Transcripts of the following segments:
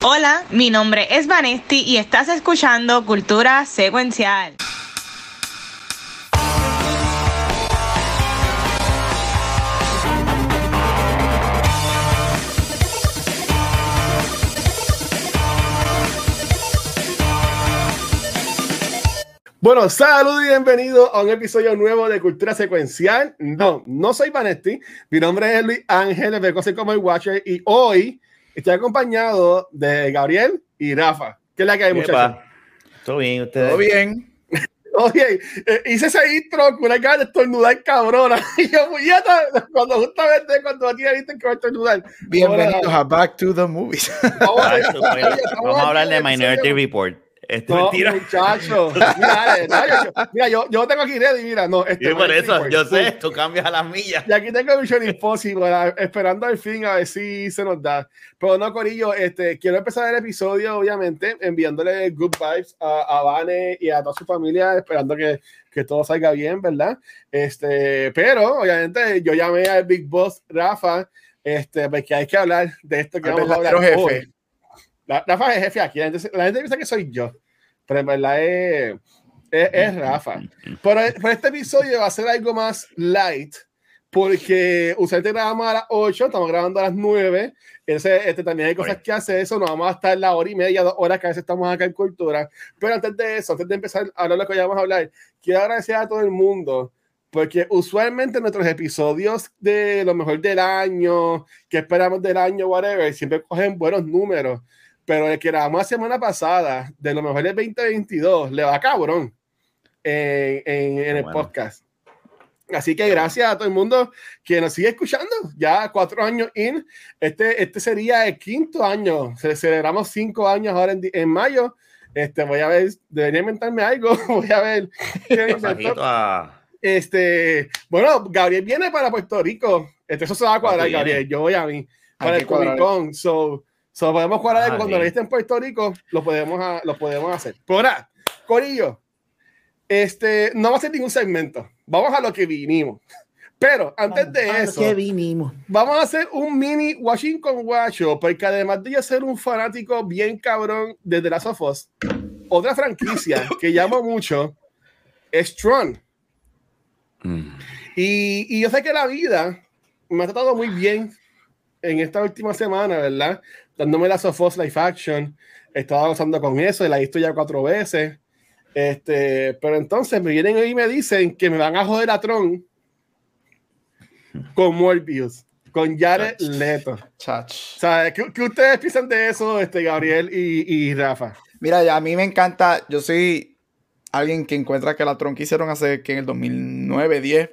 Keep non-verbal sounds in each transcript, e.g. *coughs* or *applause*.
Hola, mi nombre es Vanesti y estás escuchando Cultura Secuencial. Bueno, saludos y bienvenidos a un episodio nuevo de Cultura Secuencial. No, no soy Vanesti, mi nombre es Luis Ángel, me conocen como el Watcher y hoy estoy acompañado de Gabriel y Rafa. ¿Qué es la que hay, muchachos? Todo bien, ustedes. Todo bien. *laughs* Oye, eh, hice ese intro con una cara de estornudar cabrona. *laughs* Y yo, puñeta, cuando justamente cuando a ti viste que va a estornudar. Bienvenidos a Back to the Movies. Vamos a, Tacho, pues, Vamos a hablar de Minority Report. Este No, mentira. muchacho. *laughs* Mira, eh, yo, yo- mira, yo, yo tengo aquí ready, mira, no. Este, Y por eso, yo sé, tú cambias a las millas. Y aquí tengo Mission Impossible, ¿verdad? esperando al fin a ver si se nos da. Pero no, Corillo, este, quiero empezar el episodio, obviamente, enviándole good vibes a, a Vane y a toda su familia, esperando que, que todo salga bien, ¿verdad? Este, pero, obviamente, yo llamé al Big Boss Rafa, este, porque hay que hablar de esto que Al vamos a hablar verdadero hoy. La- Rafa es jefe aquí, la gente, la gente piensa que soy yo, pero en verdad es, es, es Rafa. Pero, pero este episodio va a ser algo más light, porque usualmente grabamos a las 8, estamos grabando a las 9. Ese, este, también hay cosas Right. que hacer, eso no vamos a estar la hora y media, dos horas que a veces estamos acá en Cultura. Pero antes de eso, antes de empezar a hablar lo que vamos a hablar, quiero agradecer a todo el mundo, porque usualmente nuestros episodios de lo mejor del año, que esperamos del año, whatever, siempre cogen buenos números. Pero el que grabamos la semana pasada, de lo mejor del 2022, le va cabrón en, en- en el bueno. podcast. Así que gracias a todo el mundo que nos sigue escuchando. Ya cuatro años in. Este, este sería el quinto año. Ce- Celebramos cinco años ahora en, en mayo. Este, voy a ver, debería inventarme algo. *laughs* Voy a ver. Este, bueno, Gabriel viene para Puerto Rico. Este, eso se va a cuadrar. Gabriel. Yo voy a mí para el. Comic Con. So, so podemos cuadrar Ah, cuando sí. lo esté en Puerto Rico, lo podemos, a- lo podemos hacer. Pero ahora, Corillo, este, no va a ser ningún segmento. Vamos a lo que vinimos. Pero antes de eso, ¿Qué vinimos? vamos a hacer un mini Washington Guacho, porque además de yo ser un fanático bien cabrón de The Last of Us, otra franquicia que llamo mucho es Tron. Mm. Y, y yo sé que la vida me ha tratado muy bien en esta última semana, ¿verdad? Dándome la Sofos Life Action. Estaba gozando con eso y la he visto ya cuatro veces. Este, pero entonces me vienen y me dicen que me van a joder a Tron con Morbius, con Jared Leto. Chach. O sea, ¿qué, qué ustedes piensan de eso, este, Gabriel y, y Rafa? Mira, a mí me encanta. Yo soy alguien que encuentra que la Tron que hicieron hace que en el 2009, 10.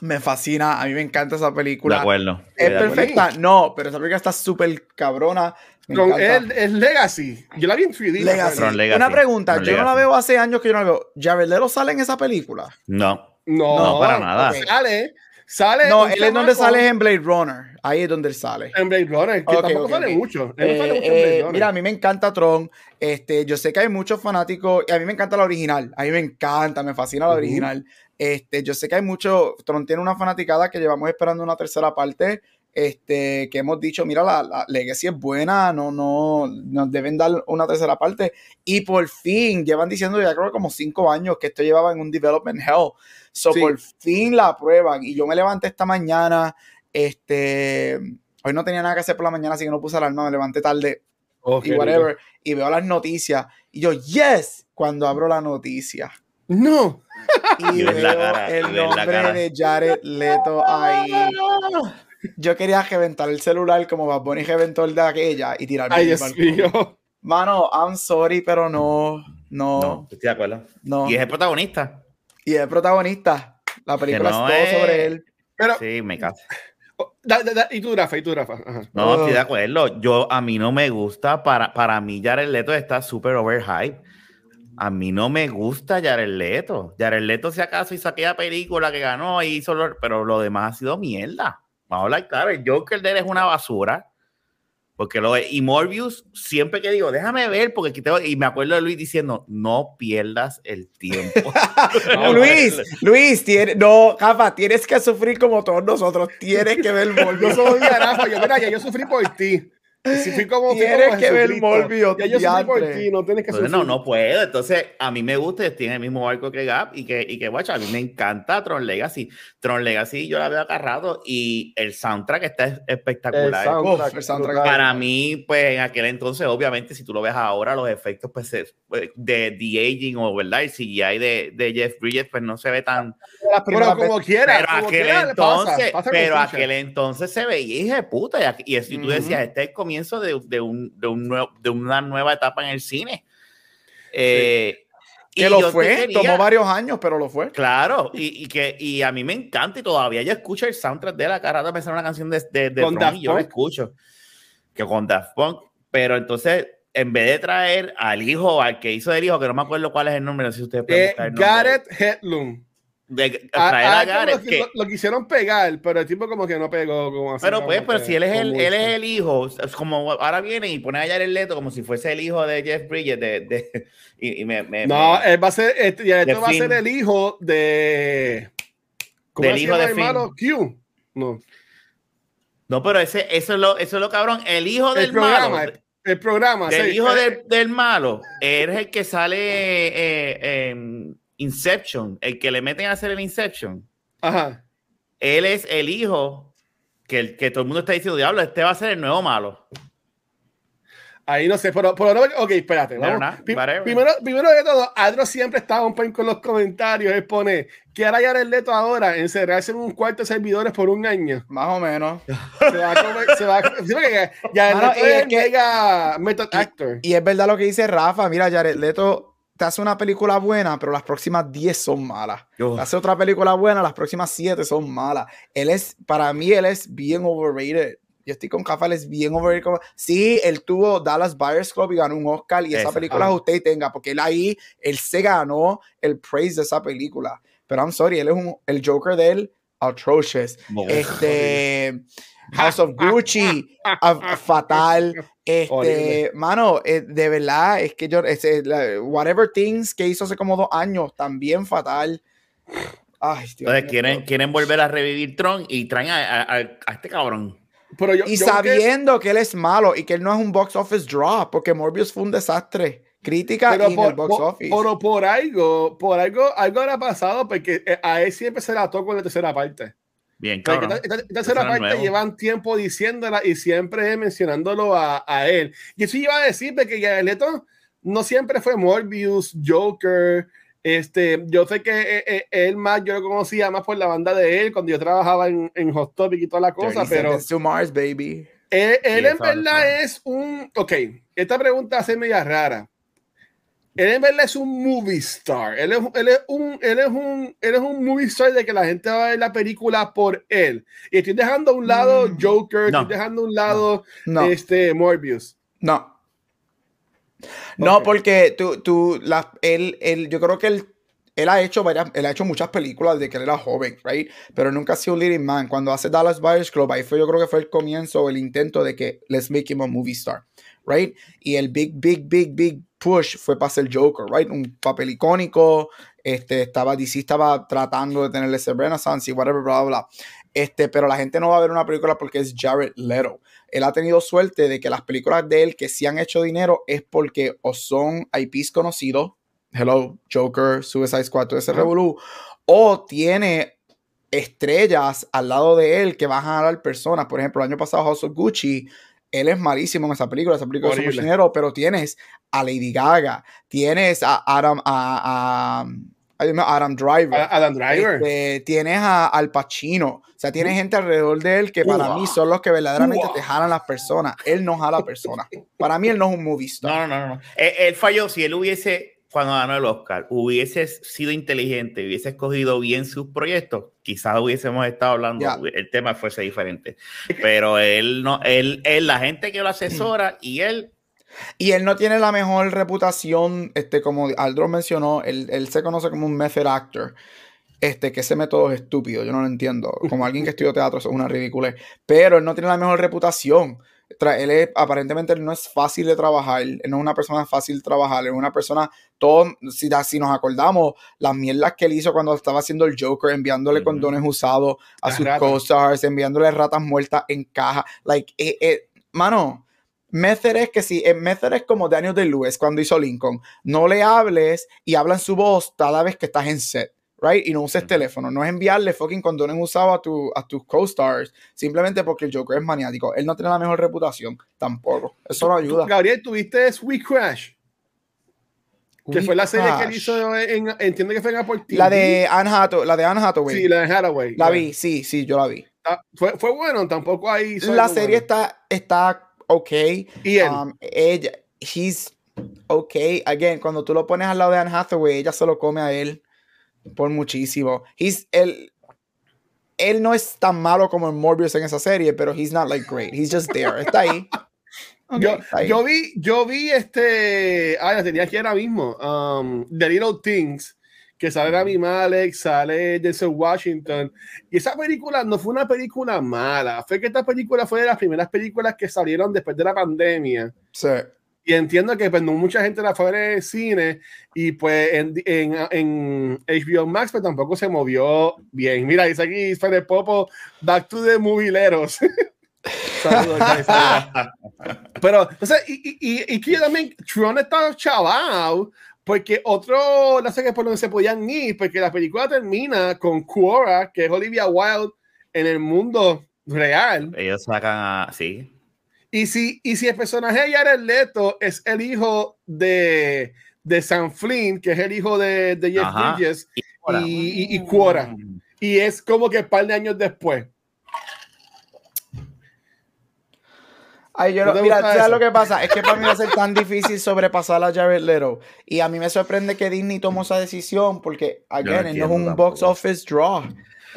Me fascina. A mí me encanta esa De película. acuerdo. Es de acuerdo. perfecta. No, pero esa película está súper cabrona. Es Legacy. Yo la vi en 3D. me Legacy. acuerdo. Tron Legacy. Una pregunta. Tron yo no la Legacy. veo hace años que yo no la veo. ¿Jared Leto sale en esa película? No. No, No, para nada. Sale, sale. No, él es donde sale en Blade Runner. Ahí es donde él sale. En Blade Runner, que Ok, tampoco ok, sale mucho. Él no sale Eh, mucho eh, mira, a mí me encanta Tron. Este, yo sé que hay muchos fanáticos. y A mí me encanta la original. A mí me encanta, me fascina la Ujú. original. Este, yo sé que hay mucho. Tron tiene una fanaticada que llevamos esperando una tercera parte. Este, que hemos dicho, mira, la, la Legacy es buena, no, no, nos deben dar una tercera parte. Y por fin, llevan diciendo ya creo como cinco años que esto llevaba en un development hell. So, Sí. por fin la aprueban. Y yo me levanté esta mañana. Este, hoy no tenía nada que hacer por la mañana, así que no puse alarma, me levanté tarde Oh, y whatever. Y veo las noticias. Y yo, yes, cuando abro la noticia. No. *laughs* Y Y ves la veo cara, el la nombre cara. de Jared Leto ahí. Yo quería reventar el celular como Bad Bunny reventó el de aquella y tirarme Ay, Dios mío. Mano, I'm sorry, pero no, no, No, estoy de acuerdo. no. Y es el protagonista. Y es protagonista. La película no es todo es- sobre él. Pero, Sí, me caso. oh, da- da- da- y tú, Rafa, y tú, Rafa. Ajá. No, estoy de acuerdo. Yo, a mí no me gusta. Para, para mí, Jared Leto está súper overhyped. A mí no me gusta Jared Leto. Jared Leto, si acaso, hizo aquella película que ganó y hizo lo- pero lo demás ha sido mierda. Vamos a hablar claro. El Joker de él es una basura. Porque lo y Morbius, siempre que digo, déjame ver, porque aquí tengo- y me acuerdo de Luis diciendo, no pierdas el tiempo. *laughs* No, Luis, Luis, tiene, no, Rafa, tienes que sufrir como todos nosotros. Tienes que ver Yo Morbius. *laughs* soy de Rafa. Yo, mira, ya yo sufrí por ti. Si fui como, *laughs* fui Tienes como que ver. Morbius, Ya yo sufrí por ti, no tienes que Entonces, sufrir. no, no puedo. Entonces, a mí me gusta, y tiene el mismo barco que Gap y que, y que guacha, a mí me encanta Tron Legacy. Tron Legacy yo la veo acá rato y el soundtrack está es- El espectacular. soundtrack, Uf, el soundtrack. Para mí, pues en aquel entonces, obviamente, si tú lo ves ahora, los efectos pues, pues, de The Aging o verdad, el CGI de, de Jeff Bridges, pues no se ve tan. Pero como quiera, Pero como aquel quiera entonces, pasa, pasa pero aquel entonces se veía hija de puta. Y, aquí- y si tú decías, este es comienzo de, de un, de, un nuevo, de una nueva etapa en el cine. Eh, que lo fue, quería- tomó varios años, pero lo fue. Claro, y, y que y a mí me encanta y todavía yo escucho el soundtrack de la cara de pensar una canción de, de, de Daft y yo la escucho. Que con Daft Punk, pero entonces en vez de traer al hijo, al que hizo del hijo, que no me acuerdo cuál es el nombre, no sé si ustedes pueden Eh, buscar el nombre. Gareth Hedlund. De, A- traer a a él como Gareth, que que- lo, lo quisieron pegar, pero el tipo como que no pegó. Como así, Pero pues, pero que- si él es el, él es el hijo, es como ahora viene y pone a Jared Leto como si fuese el hijo de Jeff Bridges de, de- *laughs* y, y me, me- No, me- él va a ser, este, y esto de va a ser el hijo de. ¿Cómo Del hijo de el malo? Q. No. no, pero ese, eso es lo, eso es lo cabrón, el hijo El del programa. malo, El programa. del sí. hijo Eh, del, del malo, es el que sale eh, en Inception, el que le meten a hacer el Inception. Ajá. Él es el hijo que, el, que todo el mundo está diciendo, diablo, este va a ser el nuevo malo. Ahí no sé, pero, pero no, ok, espérate. Vamos. primero, primero de todo, Adro siempre está un poco con los comentarios. Él pone que hará Jared Leto ahora encerrarse en un cuarto de servidores por un año. Más o menos. *laughs* Se va a comer, se va a, Mano, Leto y es el que- mega method actor. Y es verdad lo que dice Rafa. Mira, Jared Leto te hace una película buena, pero las próximas 10 son malas. Te hace otra película buena, las próximas 7 son malas. Él es, para mí, él es bien overrated. Yo estoy con Rafa, él es bien overrated. Sí, él tuvo Dallas Buyers Club y ganó un Oscar y esa Esa, película ajá. usted tenga, porque él ahí, él se ganó el praise de esa película. Pero I'm sorry, él es un, el Joker de él, atrocious. Este, House of Gucci, a- fatal. Este, Horrible. mano, eh, de verdad, es que yo, ese, la- Whatever Things que hizo hace como dos años, también fatal. Ay, Dios Entonces mío. quieren, quieren volver a revivir Tron y traen a, a- a- a este cabrón. Pero yo, Y yo creo que- sabiendo que él es malo y que él no es un box office draw, porque Morbius fue un desastre. Crítica pero y en por, el box por- office. pero por algo, por algo, algo habrá pasado porque eh, a él siempre se la tocó en la tercera parte. Bien, Porque cabrón. esta, esta- esta tercera Eso no es parte nuevo. llevan tiempo diciéndola y siempre mencionándolo a, a él. Y eso iba a decir de que Jared Leto no siempre fue Morbius, Joker. Este, yo sé que eh, eh, él más, yo lo conocía más por la banda de él cuando yo trabajaba en, en Hot Topic y toda la cosa, 30 pero to Mars, baby. él, él Sí, en verdad es. es un. Ok, esta pregunta hace media rara. Él en verdad es un movie star. Él es, él es un, él es un, él es un movie star de que la gente va a ver la película por él. Y estoy dejando a un lado Mm. Joker, No. estoy dejando a un lado No, este Morbius. no. No, porque tú, tú, la, él, él, yo creo que él, él ha hecho varias, él ha hecho muchas películas de que él era joven, right? Pero nunca ha sido un leading man. Cuando hace Dallas Buyers Club, ahí fue, yo creo que fue el comienzo, el intento de que let's make him a movie star, right? Y el big, big, big, big push fue para ser Joker, right? Un papel icónico, este, estaba, DC estaba tratando de tenerle ese renaissance y whatever, bla, bla, bla. Este, pero la gente no va a ver una película porque es Jared Leto. Él ha tenido suerte de que las películas de él que sí han hecho dinero es porque o son IPs conocidos, Hello, Joker, Suicide Squad, todo ese revolú, o tiene estrellas al lado de él que van a jalar personas. Por ejemplo, el año pasado House of Gucci, él es malísimo en esa película, esa película es mucho dinero, pero tienes a Lady Gaga, tienes a Adam, a, Adam Driver. Adam Driver. Este, tienes a Al Pacino. O sea, tienes gente alrededor de él que para mí son los que verdaderamente te jalan las personas. Él no jala *laughs* personas. Para mí él no es un movie star. No, no, no, no. Él, él falló. Si él hubiese, cuando ganó el Oscar, hubiese sido inteligente, hubiese escogido bien sus proyectos, quizás hubiésemos estado hablando, Ya. el tema fuese diferente. Pero él no, él, él, la gente que lo asesora y él, Y él no tiene la mejor reputación, este, como Aldro mencionó, él, él se conoce como un method actor. Este, que ese método es estúpido, yo no lo entiendo. Como alguien que estudió teatro, eso es una ridícula. Pero él no tiene la mejor reputación. Él es, aparentemente él no es fácil de trabajar, él no es una persona fácil de trabajar, él es una persona, todo, si, si nos acordamos, las mierdas que él hizo cuando estaba haciendo el Joker, enviándole condones usados a Las sus co-stars, enviándole ratas muertas en caja, like, eh, eh, mano, Method es que si, Method es como Daniel de Lewis cuando hizo Lincoln. No le hables y habla en su voz cada vez que estás en set, right? Y no uses teléfono. No es enviarle fucking condones usado a, tu, a tus co-stars simplemente porque el Joker es maniático. Él no tiene la mejor reputación tampoco. Eso no ayuda. Gabriel, ¿tuviste Sweet Crash? Que fue la serie que él hizo en, entiendo que fue en Apple TV. La de Anne Hathaway. La de Anne Hathaway. Sí, la de Hathaway. La vi, sí, sí, yo la vi. Ah, fue, fue, bueno, tampoco hay. La serie está, está ok. Y él. Um, ella, he's ok. Again, cuando tú lo pones al lado de Anne Hathaway, ella se lo come a él por muchísimo. He's, él, él no es tan malo como el Morbius en esa serie, pero he's not like great. He's just there. Está ahí. *laughs* yo, yo, vi, yo vi este, ah, la tenía aquí ahora mismo, um, The Little Things, que sale Rami Malek, sale Denzel Washington, y esa película no fue una película mala, fue que esta película fue de las primeras películas que salieron después de la pandemia. Sí. Y entiendo que pues, no mucha gente la fue de cine y pues en, en, en, HBO Max pues tampoco se movió bien. Mira, dice aquí Fede Popo, Back to the Movileros. *laughs* *laughs* Pero, o sea, y, y, y, que también Tron estaba chaval, porque otro, no sé qué por donde se podían ir, porque la película termina con Quora, que es Olivia Wilde en el mundo real. Ellos sacan sí. Y si, y si el personaje de Jared Leto es el hijo de, de Sam Flynn, que es el hijo de, de Jeff Bridges, y, y, Quora. Y es como que un par de años después. Ay, yo mira, ¿sabes lo que pasa? Es que para mí va a ser tan difícil sobrepasar a Jared Leto. Y a mí me sorprende que Disney tomó esa decisión porque, again, no, es un box office draw.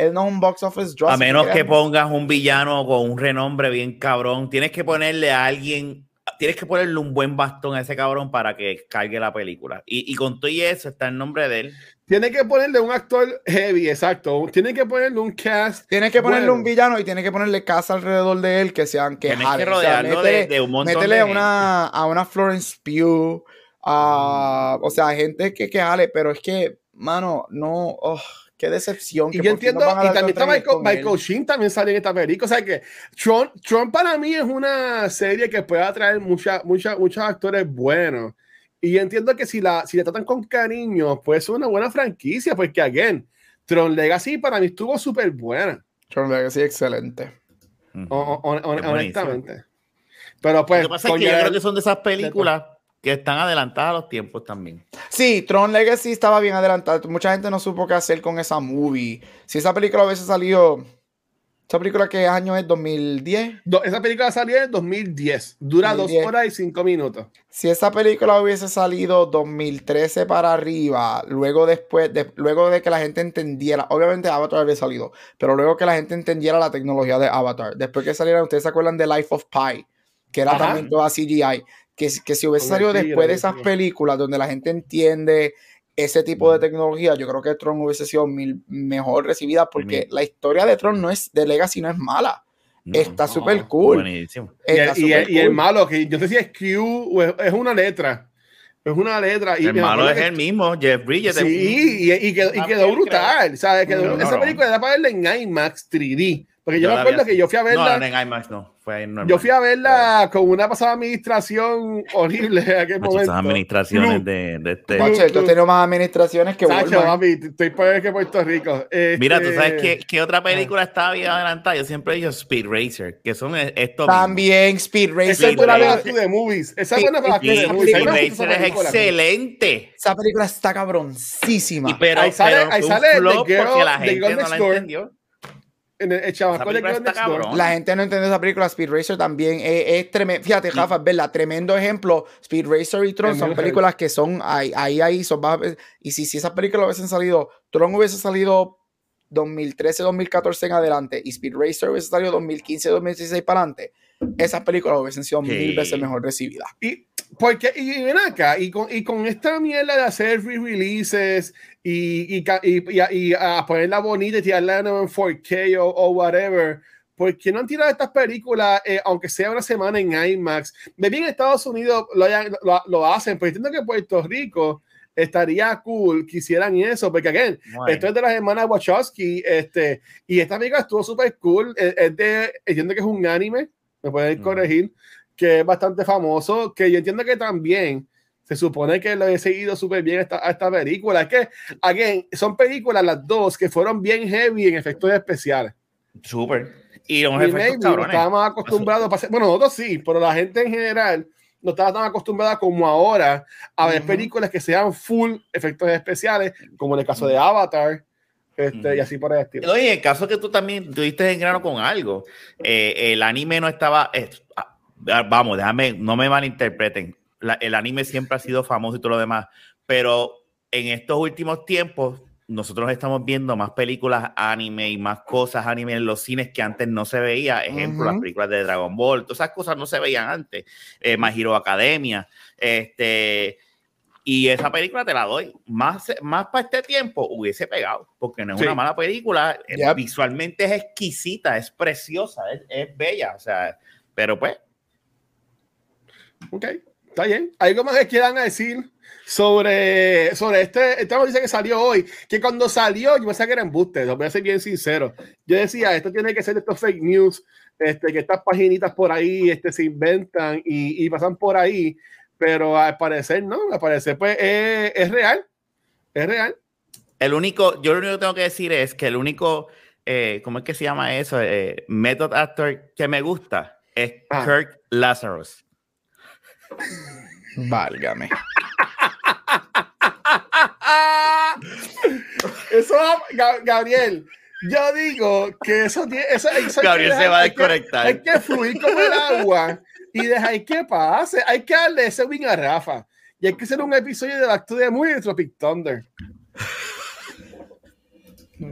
Él no es un box office draw. A menos que pongas un villano con un renombre bien cabrón. Tienes que ponerle a alguien, tienes que ponerle un buen bastón a ese cabrón para que cargue la película. Y, y con todo y eso está el nombre de él. Tiene que ponerle un actor heavy, exacto. Tiene que ponerle un cast. Tiene que ponerle un villano y tiene que ponerle casa alrededor de él que sean que Tienes que rodearlo de, un montón métele a una, a una Florence Pugh, a, o sea, gente que, que jale, pero es que, mano, no, oh, qué decepción. Y yo entiendo, y también está Michael, Michael Sheen también sale en esta película. O sea que Trump, Trump para mí es una serie que puede atraer mucha, mucha, muchos actores buenos. Y entiendo que si la, si la tratan con cariño, puede ser una buena franquicia, porque, again, Tron Legacy para mí estuvo súper buena. Tron Legacy, excelente. honestamente. Pero pues. Lo que pasa es que yo creo que son de esas películas que están adelantadas a los tiempos también. Sí, Tron Legacy estaba bien adelantada. Mucha gente no supo qué hacer con esa movie. Si esa película hubiese salido ¿Esa película qué año es? ¿2010? esa película salió en 2010. Dura dos horas y cinco minutos. Si esa película hubiese salido 2013 para arriba, luego después, de, luego de que la gente entendiera, obviamente Avatar había salido, pero luego que la gente entendiera la tecnología de Avatar, después que saliera, ustedes se acuerdan de Life of Pi, que era también toda CGI, que, que si hubiese salido después de esas películas donde la gente entiende ese tipo de tecnología, yo creo que Tron hubiese sido mil, mejor recibida porque la historia de Tron no es de Legacy, no es mala. está súper cool. y, el, malo, que yo sé si es Q o es, una letra. Es una letra. Y el malo es el mismo, Jeff Bridges. Sí, y, y, quedó, y quedó brutal. ¿sabes? Quedó, esa película era para verla en IMAX 3D. Porque yo, me acuerdo que yo fui a verla. No, en IMAX no. Fue yo fui a verla con una pasada administración horrible en aquel momento. administraciones de, de este. Macho, tú tienes más administraciones que Sacho, papi, estoy peor que Puerto Rico. Mira, tú sabes este, qué, qué otra película estaba bien adelantada. Yo siempre he dicho Speed Racer, que son e, estos. También Speed Racer. Esa es buena para de movies. Esa es buena para de movies. Speed Racer es excelente. Esa película está cabroncísima. pero, ahí sale, ahí sale porque la gente no la entendió la gente no entiende esa película. Speed Racer también es, tremendo. Fíjate, Rafa, verla, tremendo ejemplo. Speed Racer y Tron son películas que son ahí, ahí, ahí son Y si, si esas películas hubiesen salido, Tron hubiese salido 2013, 2014 en adelante y Speed Racer hubiese salido 2015, 2016 para adelante, esas películas hubiesen sido mil veces mejor recibidas. Y porque, y ven acá, y con, y con esta mierda de hacer re-releases y, y, y, a ponerla bonita y tirarla en 4K o, o whatever, ¿por qué no han tirado estas películas, eh, aunque sea una semana en IMAX? De bien Estados Unidos lo, lo, lo, hacen, pero entiendo que Puerto Rico estaría cool que hicieran eso, porque again, esto es de las hermanas Wachowski, este, y esta película estuvo súper cool, es, de, entiendo que es un anime, me pueden corregir, que es bastante famoso, que yo entiendo que también se supone que lo he seguido súper bien esta, a esta película. Es que, again, son películas las dos que fueron bien heavy en efectos especiales. Súper. Y Y maybe no estábamos acostumbrados, bueno, nosotros sí, pero la gente en general no estaba tan acostumbrada como ahora a ver Ujú. películas que sean full efectos especiales, como en el caso de Avatar, este, y Ujú. así por el estilo. Oye, el caso que tú también tuviste en grano con algo, eh, el anime no estaba. eh, vamos, déjame, no me malinterpreten. La- el anime siempre ha sido famoso y todo lo demás, pero en estos últimos tiempos, nosotros estamos viendo más películas anime y más cosas anime en los cines que antes no se veía. Ejemplo, las Ujú. películas de Dragon Ball, todas esas cosas no se veían antes. Eh, My Hero Academia, este. Y esa película te la doy. Más, más para este tiempo hubiese pegado, porque no es Sí. una mala película. Yep. Visualmente es exquisita, es preciosa, es, es bella. O sea, pero pues, Ok, está bien. ¿Algo más que quieran decir sobre, sobre este, esta noticia que salió hoy? Que cuando salió, yo pensaba que era embuste, lo voy a ser bien sincero. Yo decía, esto tiene que ser estos fake news, este, que estas paginitas por ahí este, se inventan y, y pasan por ahí, pero al parecer no, al parecer pues es, es real, es real. el único, yo lo único que tengo que decir es que el único, eh, ¿cómo es que se llama eso? Eh, method actor que me gusta es Ah. Kirk Lazarus. Válgame. Eso, Ga- Gabriel, yo digo que eso tiene, eso, eso Gabriel se va a hay que- desconectar. Hay que fluir como el agua y dejar que pase. Hay que darle ese win a Rafa. Y hay que hacer un episodio de la de muy de Tropic Thunder.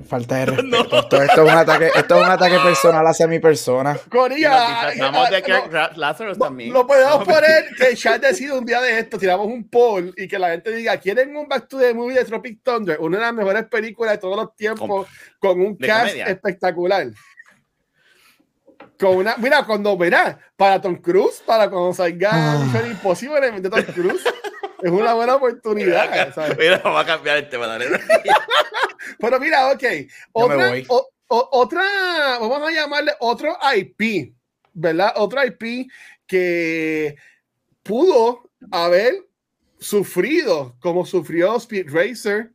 Falta de *laughs* respeto. Esto, esto es un ataque, esto es un ataque personal hacia mi persona. Corilla, de no, Lazarus no, también. lo podemos poner que el chat decida un día de esto, tiramos un poll y que la gente diga, ¿quieren un Back to the Movie de Tropic Thunder? Una de las mejores películas de todos los tiempos con un cast comedia. espectacular. Con una, mira, cuando verá, para Tom Cruise, para cuando salga Ah. Mission Impossible de Tom Cruise, *laughs* es una buena oportunidad. ¿sabes? Mira, vamos a cambiar el tema, dale. *laughs* Pero mira, ok, otra, voy. o- o- otra, vamos a llamarle otro IP, ¿verdad? Otro IP que pudo haber sufrido como sufrió Speed Racer,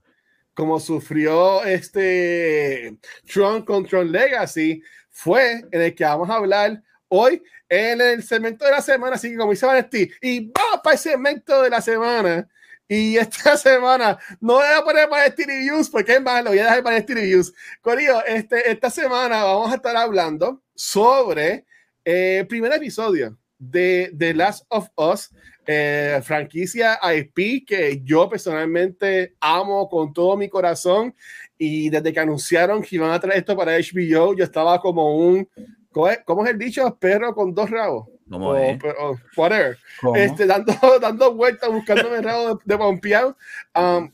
como sufrió este Tron con Tron Legacy, fue en el que vamos a hablar hoy en el segmento de la semana, así que como dice Vanesti, y va para el segmento de la semana. Y esta *laughs* semana no voy a poner Vanesti Reviews porque es más, lo voy a dejar Vanesti Reviews. Corillo, este, esta semana vamos a estar hablando sobre eh, el primer episodio de The Last of Us, eh, franquicia IP que yo personalmente amo con todo mi corazón. Y desde que anunciaron que iban a traer esto para HBO, yo estaba como un, ¿cómo es, cómo es el dicho? Perro con dos rabos. ¿Cómo O, es? o whatever. ¿Cómo? Este, dando, *laughs* dando vueltas, buscándome el rabo de, de pompeado. Um,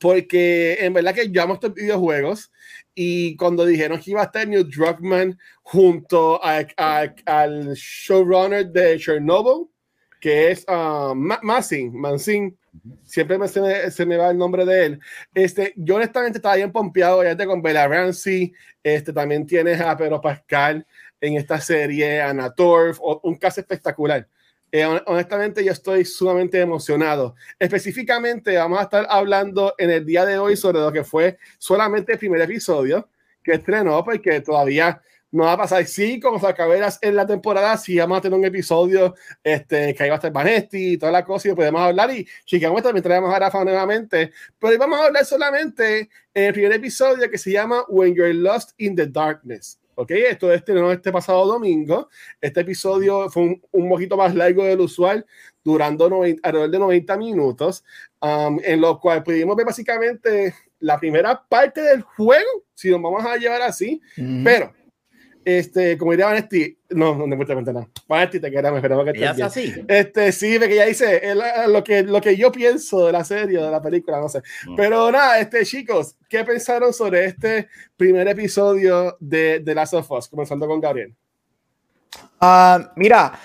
porque en verdad que yo amo estos videojuegos. Y cuando dijeron que iba a estar Neil Druckmann junto a- a- al showrunner de Chernobyl, que es uh, Ma- Masin, Mansin, siempre me, se, me, se me va el nombre de él. Este, yo honestamente estaba bien pompeado, ya con Bella Ramsey, este, también tienes a Pedro Pascal en esta serie, Anna Torf, un caso espectacular. Eh, hon- honestamente, yo estoy sumamente emocionado. Específicamente, vamos a estar hablando en el día de hoy sobre lo que fue solamente el primer episodio que estrenó, porque todavía no va a pasar. Sí, como se acaberas en la temporada, sí vamos a tener un episodio este, que ahí va a estar Vanesti y toda la cosa, y podemos hablar. Y chicamos también traemos a Rafa nuevamente. Pero hoy vamos a hablar solamente en el primer episodio que se llama When You're Lost in the Darkness. Ok, esto estrenó este pasado domingo. Este episodio fue un, un poquito más largo del usual, durando 90 alrededor de 90 minutos, um, en lo cual pudimos ver básicamente la primera parte del juego, si nos vamos a llevar así, Ujú. pero, este, como diría Vanesti, no, no, no me cuenta nada. Vanesti, te queremos, esperamos que estés es bien. así. Este, sí, porque ya dice lo que, lo que yo pienso de la serie, de la película, no sé. Mm. Pero nada, este, chicos, ¿qué pensaron sobre este primer episodio de The Last of Us? Comenzando con Gabriel. Ah, mira,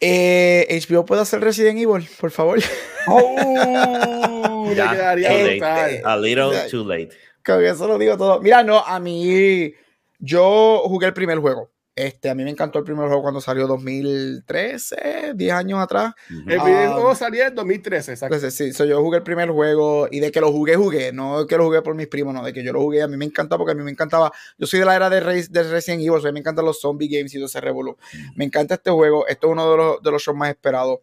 eh, HBO puede hacer Resident Evil, por favor. *laughs* ¡Oh! Ya, quedaría too late. A little too late. Que eso lo digo todo. Mira, no, a mí, yo jugué el primer juego. Este, a mí me encantó el primer juego cuando salió 2013, 10 años atrás. El primer Ah. juego salió en 2013, exacto. Entonces, sí, so yo jugué el primer juego y de que lo jugué, jugué. No que lo jugué por mis primos, no, de que yo lo jugué. A mí me encantaba porque a mí me encantaba. Yo soy de la era de, Re- de Resident Evil, so a mí me encantan los zombie games y todo ese revolú. Me encanta este juego. Esto es uno de los, de los shows más esperados.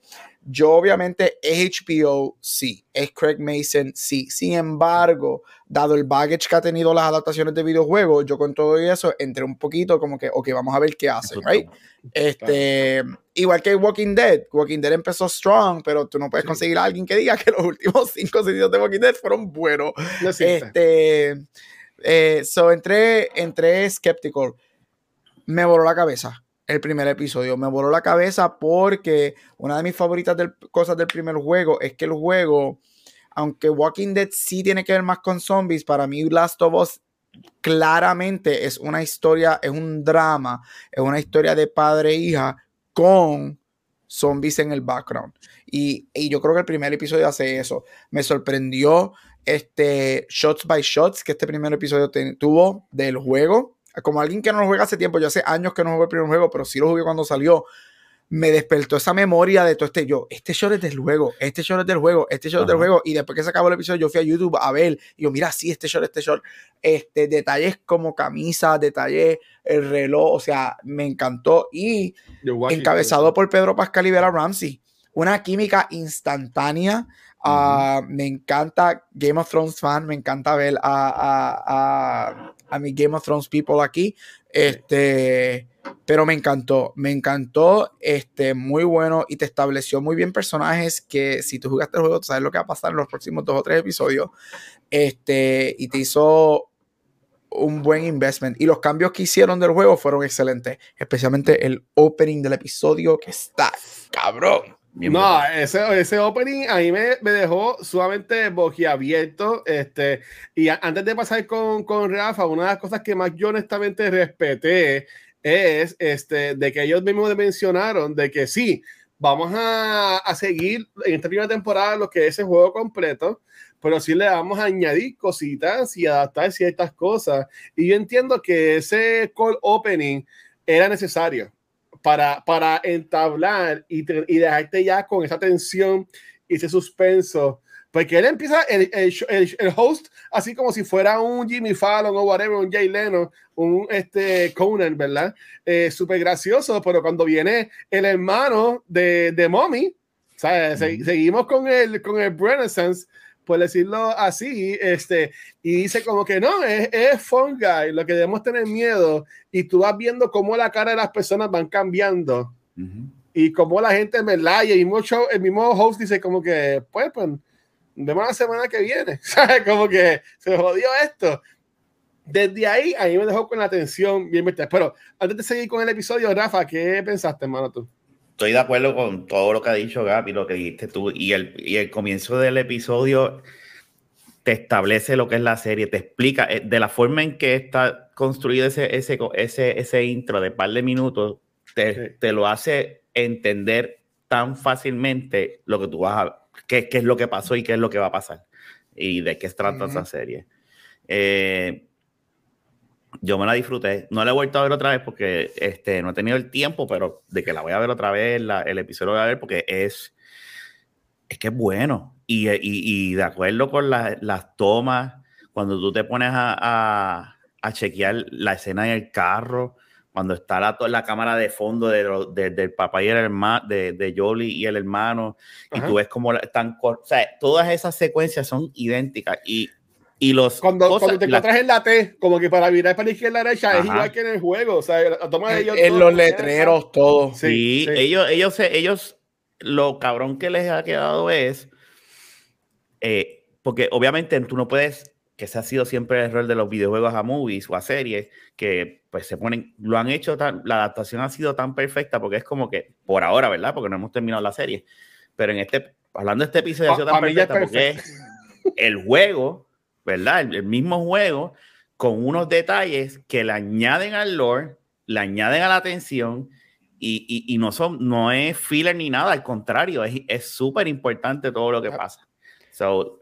Yo, obviamente, es HBO, sí. Es Craig Mason, sí. Sin embargo, dado el baggage que ha tenido las adaptaciones de videojuegos, yo con todo eso entré un poquito como que, ok, vamos a ver qué hacen, right? Este, igual que Walking Dead. Walking Dead empezó strong, pero tú no puedes Sí. conseguir a alguien que diga que los últimos cinco seasons de Walking Dead fueron buenos. No. Este, eh, so entré, entré skeptical. Me voló la cabeza el primer episodio. Me voló la cabeza porque una de mis favoritas del- cosas del primer juego es que el juego, aunque Walking Dead sí tiene que ver más con zombies, para mí Last of Us claramente es una historia, es un drama, es una historia de padre e hija con zombies en el background. Y, y yo creo que el primer episodio hace eso. Me sorprendió este Shots by Shots que este primer episodio tuvo del juego. Como alguien que no lo juega hace tiempo, yo hace años que no juego el primer juego, pero sí lo jugué cuando salió. Me despertó esa memoria de todo este yo. Este shot es del juego, este shot es del juego, este shot es del juego. Y después que se acabó el episodio, yo fui a YouTube a ver. Y yo, mira, sí, este shot, este shot. Este, detalles como camisa, detalles, el reloj. O sea, me encantó. Y encabezado por Pedro Pascal y Vera Ramsey. Una química instantánea. Ah, me encanta Game of Thrones fan, me encanta ver a, a, a, a mi Game of Thrones people aquí. Este, pero me encantó, me encantó, este, muy bueno y te estableció muy bien personajes que si tú jugaste el juego, tú sabes lo que va a pasar en los próximos dos o tres episodios. Este, y te hizo un buen investment. Y los cambios que hicieron del juego fueron excelentes, especialmente el opening del episodio que está cabrón. Bien No, ese, ese opening a mí me, me dejó sumamente boquiabierto. Este, y a- antes de pasar con, con Rafa, una de las cosas que más yo honestamente respeté es este, de que ellos mismos mencionaron de que sí, vamos a, a seguir en esta primera temporada lo que es el juego completo, pero sí le vamos a añadir cositas y adaptar ciertas cosas. Y yo entiendo que ese call opening era necesario para, para entablar y, te- y dejarte ya con esa tensión y ese suspenso. Porque él empieza el, el, el- el host así como si fuera un Jimmy Fallon o whatever, un Jay Leno, un este, Conan, ¿verdad? Eh, Súper gracioso, pero cuando viene el hermano de, de Mommy, ¿sabes? Se- Ujú. seguimos con el, con el Renaissance, por decirlo así, este, y dice como que no, es, es fun guy, lo que debemos tener miedo, y tú vas viendo cómo la cara de las personas van cambiando y cómo la gente en verdad y el mismo, show, el mismo host dice como que pues pues vemos la semana que viene *laughs* ¿sabes? como que se jodió esto desde ahí a mí me dejó con la atención bien metida. pero antes de seguir con el episodio Rafa ¿qué pensaste hermano tú? Estoy de acuerdo con todo lo que ha dicho Gaby, lo que dijiste tú, y el, y el comienzo del episodio te establece lo que es la serie, te explica eh, de la forma en que está construido ese, ese, ese, ese intro de par de minutos, te, Sí. te lo hace entender tan fácilmente lo que tú vas a, qué, qué es lo que pasó y qué es lo que va a pasar, y de qué se trata esa serie. Eh, yo me la disfruté. No la he vuelto a ver otra vez porque este, no he tenido el tiempo, pero de que la voy a ver otra vez, la- el episodio lo voy a ver porque es, es que es bueno. Y, y- y de acuerdo con la- las tomas, cuando tú te pones a, a- a chequear la escena en el carro, cuando está la, la cámara de fondo de del papá y el hermano, de, de Jolie y el hermano, y Ajá. tú ves como la- están, o sea, todas esas secuencias son idénticas y, y los cuando, cosas- cuando te la- encuentras en la T como que para virar para la izquierda y la derecha es Ajá. igual que en el juego o sea toma ellos En los letreros, todo. Sí, Sí, sí. ellos, ellos, ellos, lo cabrón que les ha quedado es, eh, porque obviamente tú no puedes, que ese ha sido siempre el error de los videojuegos a movies o a series, que pues se ponen, lo han hecho tan, la adaptación ha sido tan perfecta porque es como que, por ahora, ¿verdad? Porque no hemos terminado la serie, pero en este, hablando de este episodio, ha sido tan es perfecta porque es el juego, ¿verdad? El, el mismo juego con unos detalles que le añaden al lore, le añaden a la atención y, y- y no, son, no es filler ni nada, al contrario, es es súper importante todo lo que Ah. pasa. So,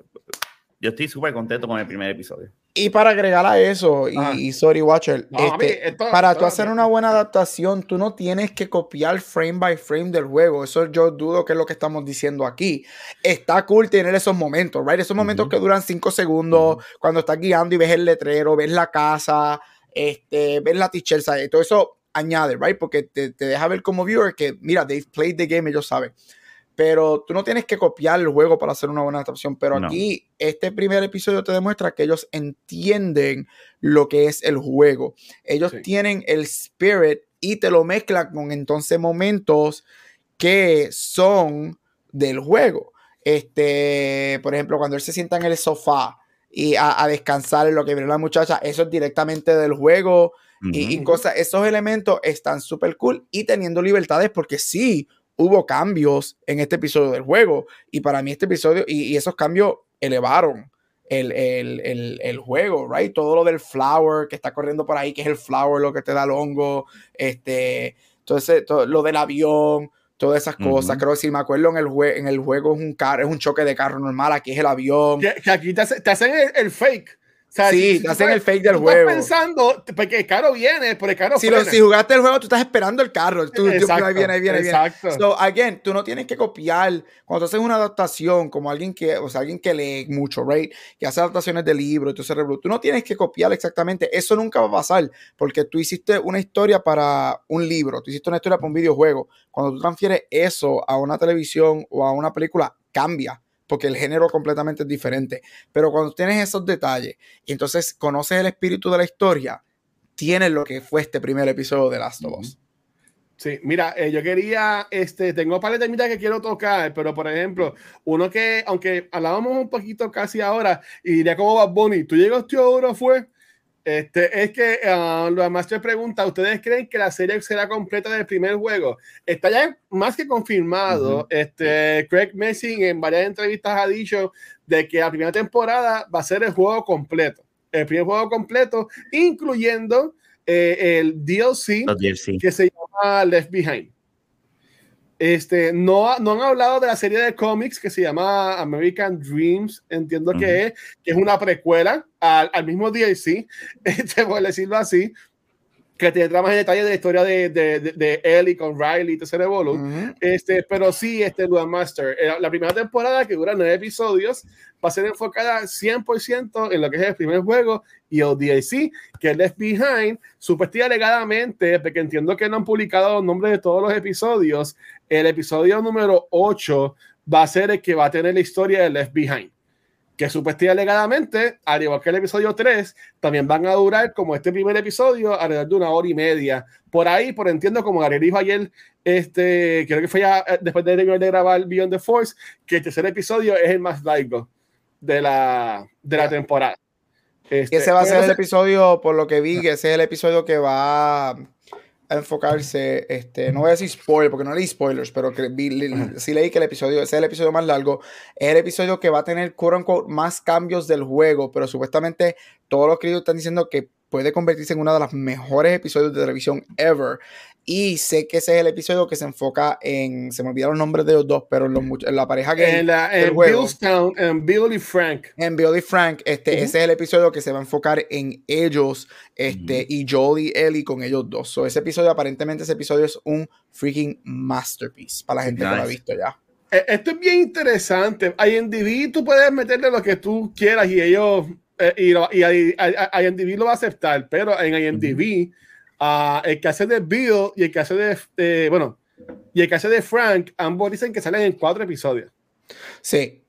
yo estoy súper contento con el primer episodio. Y para agregar a eso, y, sorry, Watcher, No, a mí, este, esto- para esto- tú hacer una buena adaptación, tú no tienes que copiar frame by frame del juego. Eso yo dudo que es lo que estamos diciendo aquí. Está cool tener esos momentos, ¿right? Esos momentos que duran cinco segundos, cuando estás guiando y ves el letrero, ves la casa, este, ves la teacher, ¿sabes? todo eso añade, ¿right? Porque te, te deja ver como viewer que, mira, they've played the game, ellos saben. Pero tú no tienes que copiar el juego para hacer una buena adaptación. Pero No. aquí, este primer episodio te demuestra que ellos entienden lo que es el juego. Ellos Sí. tienen el spirit y te lo mezclan con entonces momentos que son del juego. Este, por ejemplo, cuando él se sienta en el sofá y a, a descansar en lo que viene la muchacha, eso es directamente del juego y, y cosas, esos elementos están súper cool y teniendo libertades porque sí hubo cambios en este episodio del juego y para mí este episodio y, y esos cambios elevaron el, el, el, el juego, right? Todo lo del flower que está corriendo por ahí, que es el flower lo que te da el hongo, este, entonces todo, lo del avión, todas esas cosas, creo que si me acuerdo en el, jue- en el juego es un carro, es un choque de carro normal, aquí es el avión. Que, que aquí te, hace- te hacen el, el fake. Sea, Sí, si- si tú hacen estás- el fake del tú estás juego. pensando, porque el carro viene, pero el carro Si, lo- si jugaste el juego, tú estás esperando el carro. Tú, tú- Exacto, ahí viene, ahí viene, ahí viene. exacto. So, again, tú no tienes que copiar. Cuando tú haces una adaptación, como alguien que, o sea, alguien que lee mucho, right? Que hace adaptaciones de libros, revolú, tú no tienes que copiar exactamente. Eso nunca va a pasar, porque tú hiciste una historia para un libro, tú hiciste una historia para un videojuego. Cuando tú transfieres eso a una televisión o a una película, cambia. Porque el género completamente es diferente. Pero cuando tienes esos detalles y entonces conoces el espíritu de la historia, tienes lo que fue este primer episodio de Last of Us. Sí, mira, eh, yo quería, este, tengo temitas que quiero tocar, pero por ejemplo, uno que, aunque hablábamos un poquito casi ahora, y diría como Bad Bunny, ¿tú llegaste ahora fue? Este, es que uh, los Master pregunta, ¿ustedes creen que la serie será completa del primer juego? Está ya más que confirmado. Este, Craig Messing en varias entrevistas ha dicho de que la primera temporada va a ser el juego completo. El primer juego completo, incluyendo eh, el DLC DLC. que se llama Left Behind. Este, no, no han hablado de la serie de cómics que se llama American Dreams, entiendo que es, que es una precuela al, al mismo DLC, *laughs* este, por decirlo así, que tendrá más detalles de la historia de, de, de, de Ellie con Riley y ese revolú. Ujú. Este, pero sí, este Luan Master, eh, la primera temporada que dura nueve episodios va a ser enfocada 100% en lo que es el primer juego y el DLC, que es Left Behind, supuestamente alegadamente, porque entiendo que no han publicado los nombres de todos los episodios, el episodio número 8 va a ser el que va a tener la historia de Left Behind. Que supuestamente alegadamente, al igual que el episodio 3, también van a durar como este primer episodio alrededor de una hora y media. Por ahí, por entiendo, como Gabriel dijo ayer, este, creo que fue ya eh, después de grabar Beyond the Force, que el tercer episodio es el más largo de la, de la temporada. Este, ese va a ser el episodio, por lo que vi, que ese es el episodio que va a enfocarse, este, no voy a decir spoiler, porque no leí spoilers, pero que vi- le- sí leí que el episodio, ese es el episodio más largo, es el episodio que va a tener, quote unquote, más cambios del juego, pero supuestamente todos los críticos están diciendo que puede convertirse en uno de los mejores episodios de televisión ever. Y sé que ese es el episodio que se enfoca en, se me olvidaron los nombres de los dos, pero en, los en la pareja gay. en, la, en juego. Billstown, en Bill y Frank. En Bill y Frank, este, Ujú. ese es el episodio que se va a enfocar en ellos, este, Ujú. y Joel y Ellie con ellos dos. So, ese episodio, aparentemente, ese episodio es un freaking masterpiece para la gente que lo ha Nice. visto ya. Eh, Esto es bien interesante. IMDb tú puedes meterle lo que tú quieras y ellos eh, y, lo- y, y- y- IMDb lo va a aceptar, pero en IMDb el que hace de Bill y el que hace de, de- bueno y el que hace de Frank ambos dicen que salen en cuatro episodios. Sí,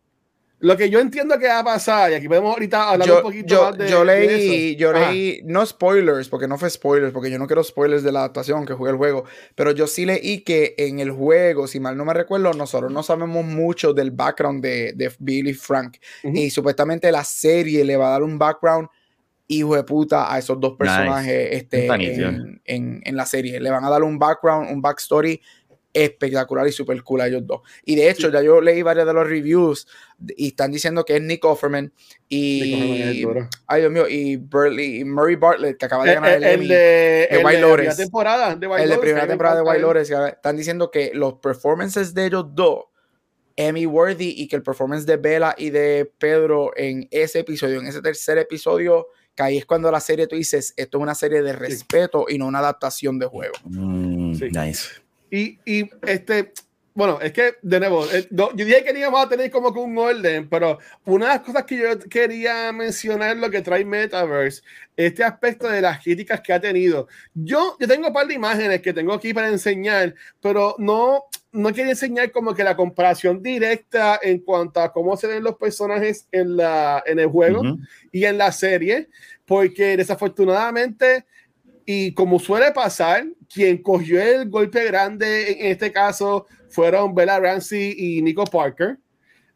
Lo que yo entiendo que va a pasar y aquí podemos ahorita hablar yo, un poquito yo, más de, yo leí, yo Ajá. leí, no spoilers, porque no fue spoilers, porque yo no quiero spoilers de la adaptación que jugué el juego, pero yo sí leí que en el juego, si mal no me recuerdo, nosotros no sabemos mucho del background de, de Bill y Frank, Ujú. y supuestamente la serie le va a dar un background hijo de puta a esos dos personajes este, en, en- en la serie. Le van a dar un background, un backstory espectacular y super cool a ellos dos. Y de hecho, Sí. ya yo leí varios de los reviews y están diciendo que es Nick Offerman y, ay Dios mío, y Burley, y Murray Bartlett, que acaba de El, ganar el, el- el Emmy. de, de el de White la Lotus. primera temporada de White el de primera temporada de White que están diciendo que los performances de ellos dos Emmy worthy y que el performance de Bella y de Pedro en ese episodio, en ese tercer episodio, que ahí es cuando la serie tú dices, esto es una serie de respeto y no una adaptación de juego. Mm, Sí. Nice. Y, y este, bueno, es que de nuevo, eh, no, yo dije que no íbamos a tener como que un orden, pero una de las cosas que yo quería mencionar lo que trae Metaverse, este aspecto de las críticas que ha tenido. Yo, yo tengo un par de imágenes que tengo aquí para enseñar, pero no, no quería enseñar como que la comparación directa en cuanto a cómo se ven los personajes en, la, en el juego Ujú. y en la serie, porque desafortunadamente, y como suele pasar, quien cogió el golpe grande en este caso fueron Bella Ramsey y Nico Parker.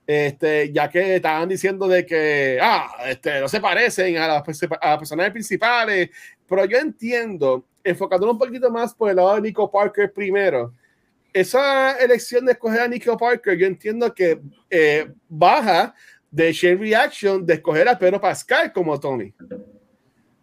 Este, ya que estaban diciendo de que ah, este, no se parecen a las, a personajes principales, pero yo entiendo, enfocándonos un poquito más por el lado de Nico Parker primero, esa elección de escoger a Nico Parker, yo entiendo que eh, baja de Chain Reaction de escoger a Pedro Pascal como Tony.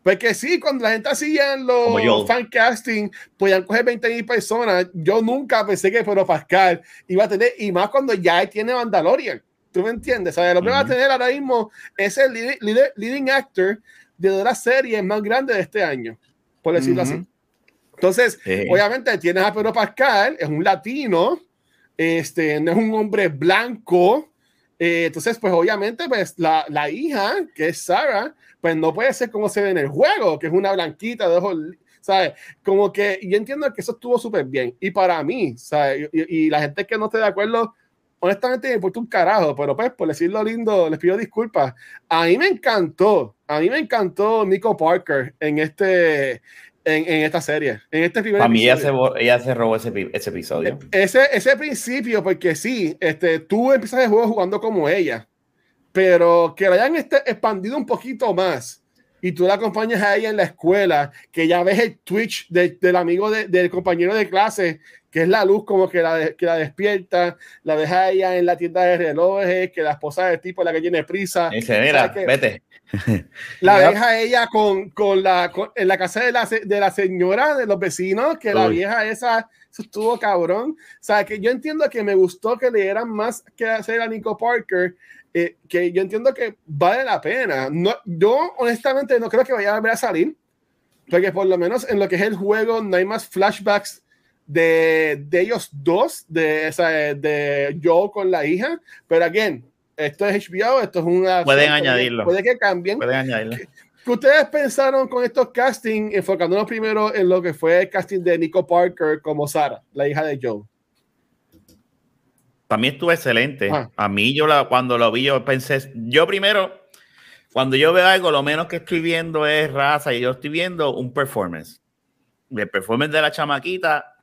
Porque sí, cuando la gente hacía los fan casting, podían coger 20 mil personas. Yo nunca pensé que Pedro Pascal iba a tener, y más cuando ya tiene Mandalorian. ¿Tú me entiendes? O sea, el hombre va a tener ahora mismo, es el lead- lead- leading actor de las series más grandes de este año, por decirlo Ujú. así. Entonces, Sí. obviamente tienes a Pedro Pascal, es un latino, este, no es un hombre blanco. eh, entonces, pues obviamente, pues la, la hija, que es Sarah, pues no puede ser como se ve en el juego, que es una blanquita de ojos, ¿sabes? Como que yo entiendo que eso estuvo súper bien. Y para mí, ¿sabes? Y, y la gente que no esté de acuerdo, honestamente me importa un carajo, pero pues por decirlo lindo, les pido disculpas. A mí me encantó, a mí me encantó Nico Parker en este, en, en esta serie, en este primer Para mí ella se, ella se robó ese, pi- ese episodio. Ese, ese principio, porque sí, este, tú empiezas el juego jugando como ella, pero que la hayan este- expandido un poquito más y tú la acompañas a ella en la escuela, que ya ves el Twitch de- del amigo de- del compañero de clase, que es la luz como que la, de- que la despierta, la ves a ella en la tienda de relojes, que la esposa del tipo es la que tiene prisa. Y dice, mira, vete. *laughs* La deja ella con, con la, con- en la casa de la, se- de la señora, de los vecinos, que la Uy. vieja esa, eso estuvo cabrón. O sea, que yo entiendo que me gustó que le dieran más que hacer a Nico Parker, eh, que yo entiendo que vale la pena. No, yo, honestamente, no creo que vaya a volver a salir, porque por lo menos en lo que es el juego no hay más flashbacks de, de ellos dos, de, esa, de Joe con la hija, pero again, esto es HBO, esto es una... Pueden puede- añadirlo. Puede que cambien. Pueden añadirlo. ¿Qué ustedes pensaron con estos castings, enfocándonos primero en lo que fue el casting de Nico Parker como Sara, la hija de Joe? Para mí estuvo excelente. Ah. A mí, yo la, cuando lo vi, yo pensé, yo primero, cuando yo veo algo, lo menos que estoy viendo es raza y yo estoy viendo un performance. El performance de la chamaquita,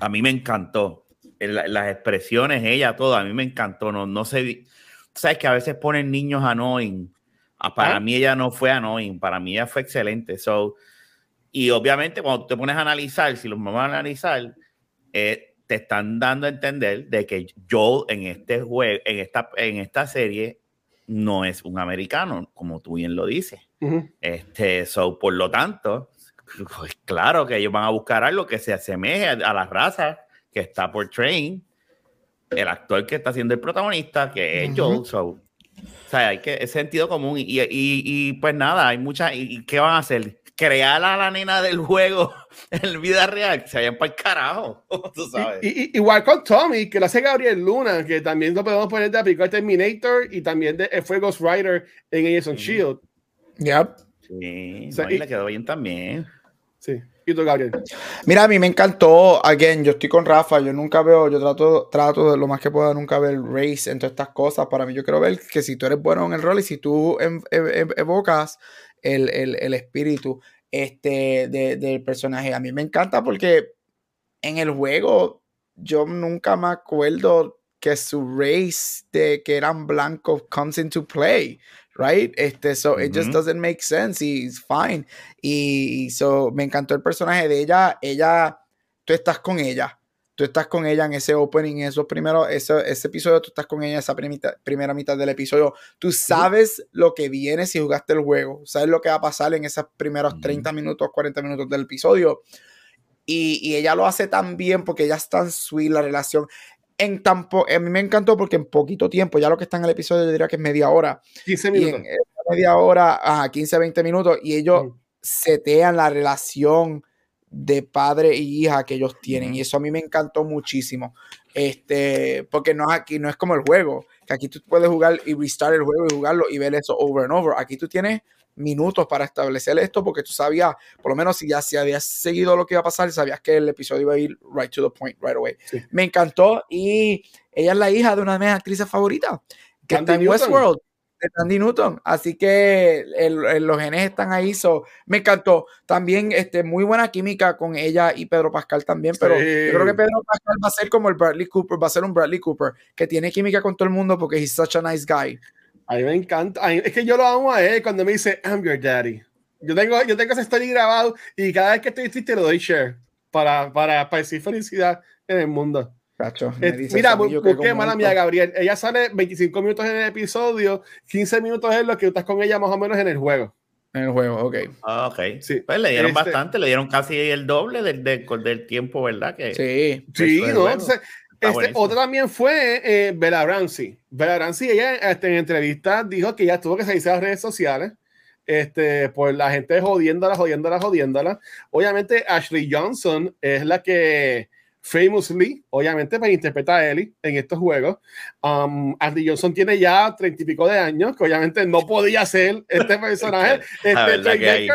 a mí me encantó. Las expresiones, ella, todo, a mí me encantó. No, no sé, sabes que a veces ponen niños annoying. Ah, Para Ah. mí ella no fue annoying, para mí ella fue excelente. So, y obviamente cuando te pones a analizar, si los vamos a analizar, eh, te están dando a entender de que Joel en este juego, en esta, en esta serie, no es un americano, como tú bien lo dices. Ujú. Este, so, por lo tanto, pues claro que ellos van a buscar algo que se asemeje a, a la raza que está por train, el actor que está siendo el protagonista, que es Ujú. Joel. So, o sea, hay que, es sentido común. Y, y, y, pues nada, hay muchas. Y, y qué van a hacer? Crear a la nena del juego *laughs* en vida real, que se vayan para el carajo. *laughs* Tú sabes. Y, y- igual con Tommy, que lo hace Gabriel Luna, que también lo podemos poner de aplicar Terminator y también de fue Ghost Rider en Agents on Ujú. Shield. Yep. Sí, O sea, no, y y- le quedó bien también. Sí. Y tú, Gabriel. Mira, a mí me encantó, again, yo estoy con Rafa, yo nunca veo, yo trato, trato de lo más que pueda nunca ver race en todas estas cosas. Para mí yo quiero ver que si tú eres bueno en el rol y si tú em- ev- ev- evocas el, el- el espíritu este, de- del personaje, a mí me encanta porque en el juego yo nunca me acuerdo que su race de que eran blancos comes into play, right? Este, so it just doesn't make sense y it's fine. Y, y so me encantó el personaje de ella. Ella, tú estás con ella. Tú estás con ella en ese opening, en esos primeros, ese, ese episodio, tú estás con ella en esa primita- primera mitad del episodio. Tú sabes lo que viene si jugaste el juego. Sabes lo que va a pasar en esos primeros Ujú. 30 minutos, 40 minutos del episodio. Y, y ella lo hace tan bien porque ella es tan sweet la relación. en tampo, a mí me encantó porque en poquito tiempo, ya lo que está en el episodio, yo diría que es media hora. 15 Y minutos. en media hora, ajá, 15, 20 minutos, y ellos Ujú. setean la relación de padre y hija que ellos tienen. Y eso a mí me encantó muchísimo. Este, porque no es aquí, no es como el juego, que aquí tú puedes jugar y restart el juego y jugarlo y ver eso over and over. Aquí tú tienes minutos para establecer esto porque tú sabías, por lo menos si ya si habías seguido lo que iba a pasar, sabías que el episodio iba a ir right to the point, right away. Sí. Me encantó y ella es la hija de una de mis actrices favoritas que Tandy está en Newton. Westworld de Tandy Newton. Así que el- el- los genes están ahí. So, me encantó. También este, muy buena química con ella y Pedro Pascal también. Pero Sí. yo creo que Pedro Pascal va a ser como el Bradley Cooper, va a ser un Bradley Cooper que tiene química con todo el mundo porque he's such a nice guy. A mí me encanta. mí- es que yo lo amo a él cuando me dice, I'm your daddy. Yo tengo, yo tengo esa story grabado y cada vez que estoy triste lo doy share para, para, para decir felicidad en el mundo. Cacho, me dice mira, busqué mala mía Gabriel. Ella sale 25 minutos en el episodio, 15 minutos es lo que tú estás con ella más o menos en el juego. En el juego, ok. Ah, ok. Sí. Pues le dieron Este- bastante, le dieron casi el doble del, del, del tiempo, ¿verdad? Que, Sí. Sí, Eso es ¿no? Entonces, este, otra también fue eh, Bella Ramsey. Bella Ramsey, ella este, en entrevista dijo que ella tuvo que salirse a las redes sociales este, por la gente jodiéndola, jodiéndola, jodiéndola. Obviamente, Ashley Johnson es la que famously, obviamente, pues interpreta a Ellie en estos juegos. Um, Ashley Johnson tiene ya treinta y pico de años, que obviamente no podía ser este *laughs* personaje. Este, verdad que hay-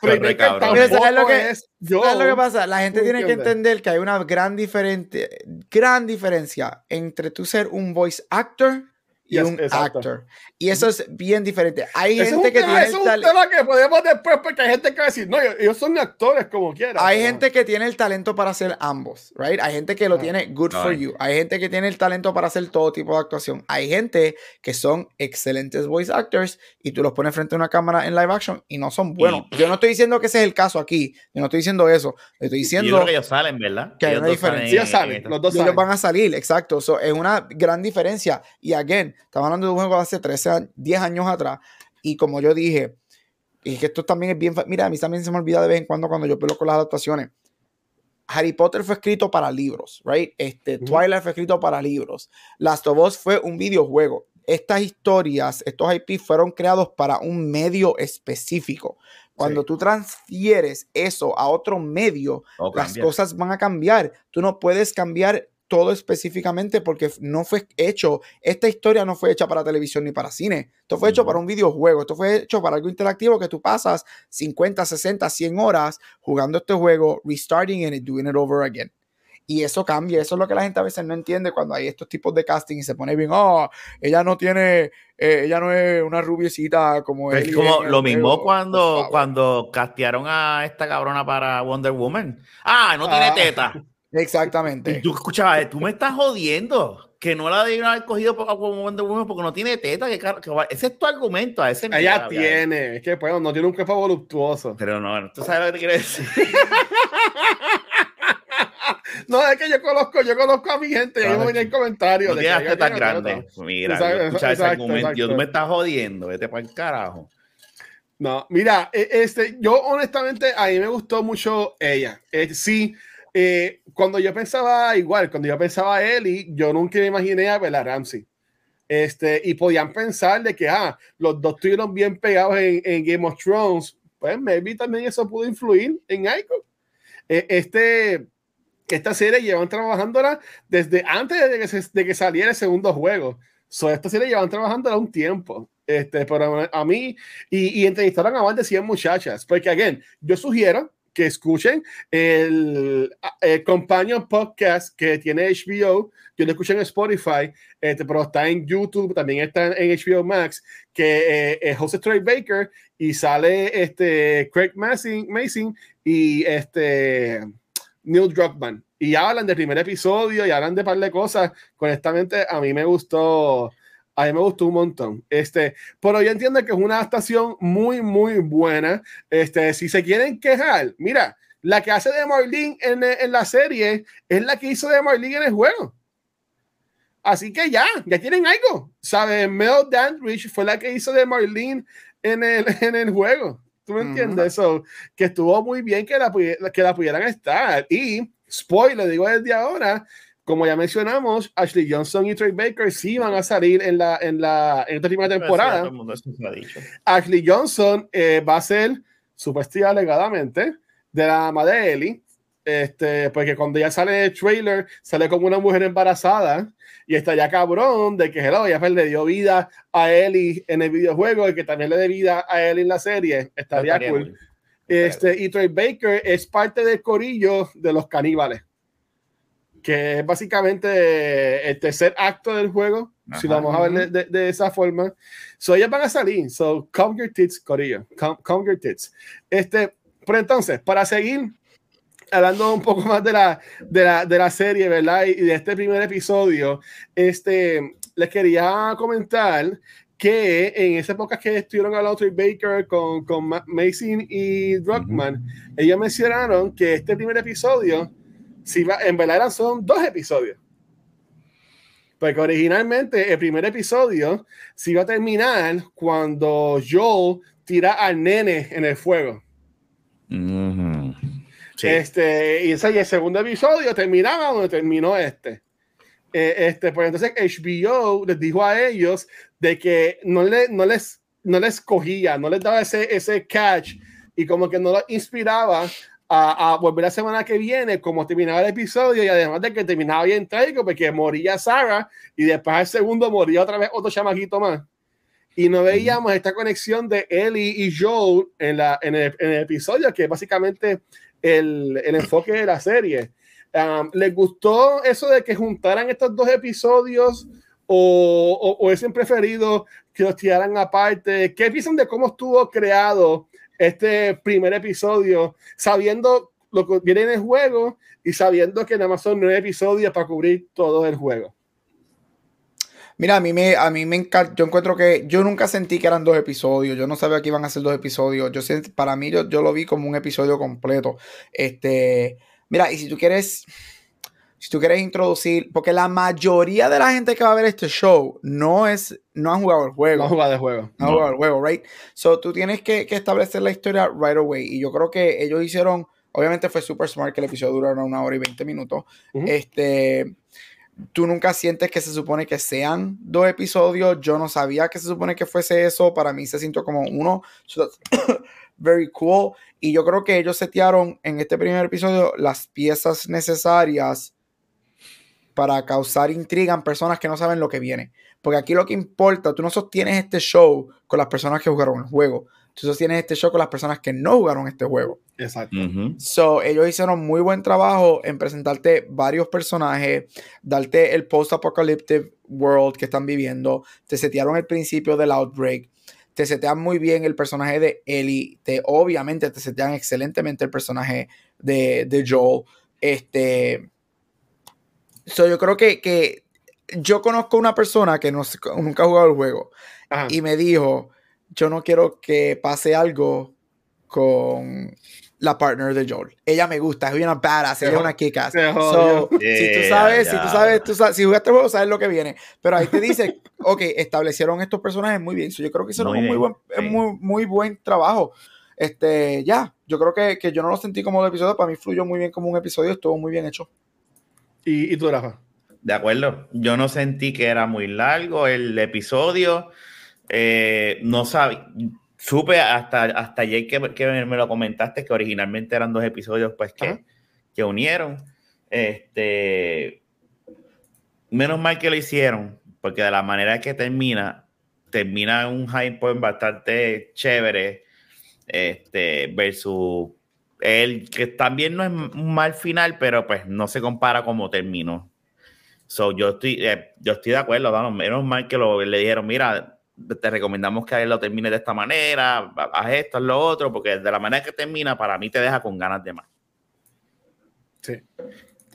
Trey Baker- corre, ¿sabes lo que- es yo. ¿Sabes lo que pasa? La gente ¿Tú tiene que entender que hay una gran, diferente, gran diferencia entre tú ser un voice actor y Yes, un exacto. actor. Y eso es bien diferente. Hay Ese es gente un que tema- tiene el es un talento. tema que podemos después, porque hay gente que va a decir, no, ellos, son actores como quieran. Hay pero- gente que tiene el talento para hacer ambos, right? Hay gente que lo Ah. tiene good for Ay. you. Hay gente que tiene el talento para hacer todo tipo de actuación. Hay gente que son excelentes voice actors y tú los pones frente a una cámara en live action y no son buenos. Yo no estoy diciendo que ese es el caso aquí. Yo no estoy diciendo eso. Estoy Y yo diciendo creo que ellos salen, ¿verdad? que hay una salen diferencia. en- Ellos salen, los dos ellos salen. van a salir, exacto. So, es una gran diferencia. Y again, estamos hablando de un juego de hace 13, a- 10 años atrás. Y como yo dije, y que esto también es bien. Mira, a mí también se me olvida de vez en cuando cuando yo peleo con las adaptaciones. Harry Potter fue escrito para libros, right? Este, Ujú. Twilight fue escrito para libros. Last of Us fue un videojuego. Estas historias, estos IP fueron creados para un medio específico. Cuando Sí. tú transfieres eso a otro medio, Oh, las cosas van a cambiar. Tú no puedes cambiar todo específicamente porque no fue hecho, esta historia no fue hecha para televisión ni para cine. Esto fue hecho para un videojuego, esto fue hecho para algo interactivo que tú pasas 50, 60, 100 horas jugando este juego, restarting and doing it over again. Y eso cambia, eso es lo que la gente a veces no entiende cuando hay estos tipos de casting y se pone bien, oh, ella no tiene, eh, ella no es una rubiecita como él. Es como lo mismo juego". Por cuando, cuando castearon a esta cabrona para Wonder Woman. Ah, no tiene Ah. Teta. Y Exactamente. tú escuchabas, tú me estás jodiendo. Que no la debieron haber cogido como Wonder Woman porque no tiene teta. Que, que ese es tu argumento. A ese Ella tiene, es que bueno, no tiene un cuerpo voluptuoso. Pero no, tú sabes lo que te quiero decir. *laughs* No, es que yo conozco, yo conozco a mi gente, Ah, yo venía en comentarios. No de que tienes tetas grandes. Mira, Exacto, yo escuchaba ese exacto, argumento. y yo, exacto. tú me estás jodiendo. Vete para el carajo. No, mira, eh, este, yo honestamente a mí me gustó mucho ella. Eh, sí, eh, cuando yo pensaba igual, cuando yo pensaba a Ellie, yo nunca me imaginé a Bella Ramsey. Este, y podían pensar de que ah, los dos estuvieron bien pegados en, en Game of Thrones. Pues maybe también eso pudo influir en algo. Eh, este, esta serie llevan trabajándola desde antes de que, se- de que saliera el segundo juego. So, esta serie llevan trabajándola un tiempo. Este, pero a mí, y, y entrevistaron a más de 100 muchachas, porque, again, yo sugiero que escuchen el, el companion podcast que tiene HBO, yo lo escuché en Spotify, este, pero está en YouTube, también está en HBO Max, que eh, es José Troy Baker y sale este Craig Mason, y este Neil Druckmann. Y hablan del primer episodio y hablan de par de cosas. Honestamente, a mí me gustó, a mí me gustó un montón. Este, pero yo entiendo que es una adaptación muy, muy buena. Este, si se quieren quejar, mira, la que hace de Marlene en, en la serie es la que hizo de Marlene en el juego. Así que ya, ya tienen algo. ¿Sabes? Mel Dandridge fue la que hizo de Marlene en el, *laughs* en el juego. ¿Tú me entiendes? Eso, que estuvo muy bien que la, que la pudieran estar. Y, spoiler, digo desde ahora, como ya mencionamos, Ashley Johnson y Trey Baker sí van a salir en la en la en esta primera temporada. Ashley Johnson eh, va a ser supuestamente alegadamente de la mamá de Ellie, este, porque cuando ya sale el trailer, sale como una mujer embarazada y está ya cabrón de que hello, ya le dio vida a Ellie en el videojuego y que también le dé vida a Ellie en la serie. Estaría, cool. Este, y Trey Baker es parte del corillo de los caníbales, que es básicamente el tercer acto del juego, si lo vamos a ver de, de, esa forma. So, ellos van a salir. So, come your tits, corillo. Come, your tits. Este, pero entonces, para seguir hablando un poco más de la, de la, de la serie, ¿verdad? Y de este primer episodio, este, les quería comentar que en esa época que estuvieron hablando Trey Baker con, con Mason y Druckmann, ellos mencionaron que este primer episodio, si va, en verdad son dos episodios. Porque originalmente el primer episodio se iba a terminar cuando Joel tira al nene en el fuego. Este, y, ese, y el segundo episodio terminaba donde terminó este. Eh, este, pues entonces HBO les dijo a ellos de que no, le, no, les, no les cogía, no les daba ese, ese catch y como que no los inspiraba a, a, volver la semana que viene, como terminaba el episodio, y además de que terminaba bien trágico, porque moría Sarah y después al segundo moría otra vez otro chamaquito más. Y no veíamos esta conexión de Ellie y Joe en, la, en, el, en el episodio, que es básicamente el, el enfoque de la serie. Um, ¿Les gustó eso de que juntaran estos dos episodios o, o, es preferido que los tiraran aparte? ¿Qué piensan de cómo estuvo creado este primer episodio, sabiendo lo que viene en el juego y sabiendo que nada más son nueve episodios para cubrir todo el juego? Mira, a mí me, a mí me encanta, yo encuentro que yo nunca sentí que eran dos episodios, yo no sabía que iban a ser dos episodios, yo para mí yo, yo lo vi como un episodio completo. Este, Mira, y si tú quieres, si tú quieres introducir, porque la mayoría de la gente que va a ver este show no es, no han jugado el juego. No han jugado el juego. No han jugado el juego, right? So tú tienes que, establecer la historia right away. Y yo creo que ellos hicieron, obviamente fue super smart que el episodio durara una hora y 20 minutos. Este, tú nunca sientes que se supone que sean dos episodios. Yo no sabía que se supone que fuese eso. Para mí se sintió como uno. *coughs* very cool. Y yo creo que ellos setearon en este primer episodio las piezas necesarias para causar intriga en personas que no saben lo que viene. Porque aquí lo que importa, tú no sostienes este show con las personas que jugaron el juego. Tú sostienes este show con las personas que no jugaron este juego. Exacto. So, ellos hicieron muy buen trabajo en presentarte varios personajes, darte el post-apocalyptic world que están viviendo, te setearon el principio del outbreak, te setean muy bien el personaje de Ellie, te, obviamente te setean excelentemente el personaje de, Joel. Este, so yo creo que, que yo conozco una persona que no, nunca ha jugado el juego y me dijo, yo no quiero que pase algo con la partner de Joel. Ella me gusta, es una badass, ella es una kick So, si tú sabes, si tú sabes, tú sabes, si jugaste el juego, sabes lo que viene. Pero ahí te dice, *laughs* ok, establecieron estos personajes muy bien. yo creo que hicieron un muy buen, muy, muy buen trabajo. Este, ya, yo creo que, que, yo no lo sentí como un episodio, para mí fluyó muy bien como un episodio, estuvo muy bien hecho. ¿Y, y tú, Rafa? De acuerdo, yo no sentí que era muy largo el episodio. Eh, no sabía, supe hasta, hasta ayer que, me lo comentaste que originalmente eran dos episodios pues que, que unieron. Este, menos mal que lo hicieron, porque de la manera que termina, termina un high point bastante chévere, este, versus él, que también no es un mal final, pero pues no se compara como terminó. So, yo estoy, eh, yo estoy de acuerdo, menos mal que lo, le dijeron, mira, te recomendamos que lo termine de esta manera, haz esto, haz lo otro, porque de la manera que termina, para mí te deja con ganas de más. Sí.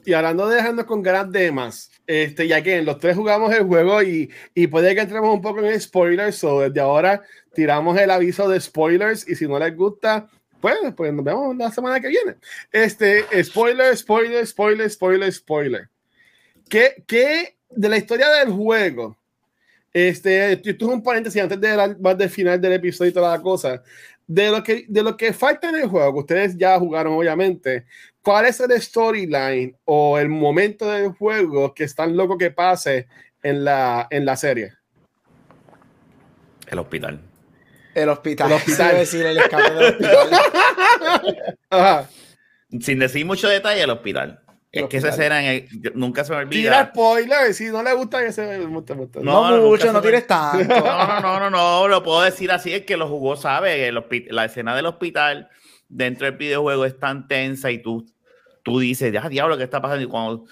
Y hablando de dejarnos con ganas de más, este, ya que los tres jugamos el juego y, y puede que entremos un poco en spoilers, o desde ahora tiramos el aviso de spoilers y si no les gusta, pues, pues nos vemos la semana que viene. Este, spoiler, spoiler, spoiler, spoiler, spoiler. ¿Qué, qué de la historia del juego? Este, esto es un paréntesis antes de más del final del episodio y toda la cosa. de lo que de lo que falta en el juego, que ustedes ya jugaron obviamente, ¿cuál es el storyline o el momento del juego que es tan loco que pase en la, en la serie? El hospital. El hospital. El *laughs* hospital. Sí, decir el escape del hospital. *laughs* Ajá. Sin decir mucho detalle, el hospital. El es que esa escena en el- yo- nunca se me Tira olvida. spoiler, si no le gusta que se muta, muta. No, mucho, no me- tires tanto. No, no, no, no, no, lo puedo decir así, es que lo jugó, sabe, el la escena del hospital dentro del videojuego es tan tensa y tú, tú dices, ya diablo, ¿qué está pasando? Y cuando, o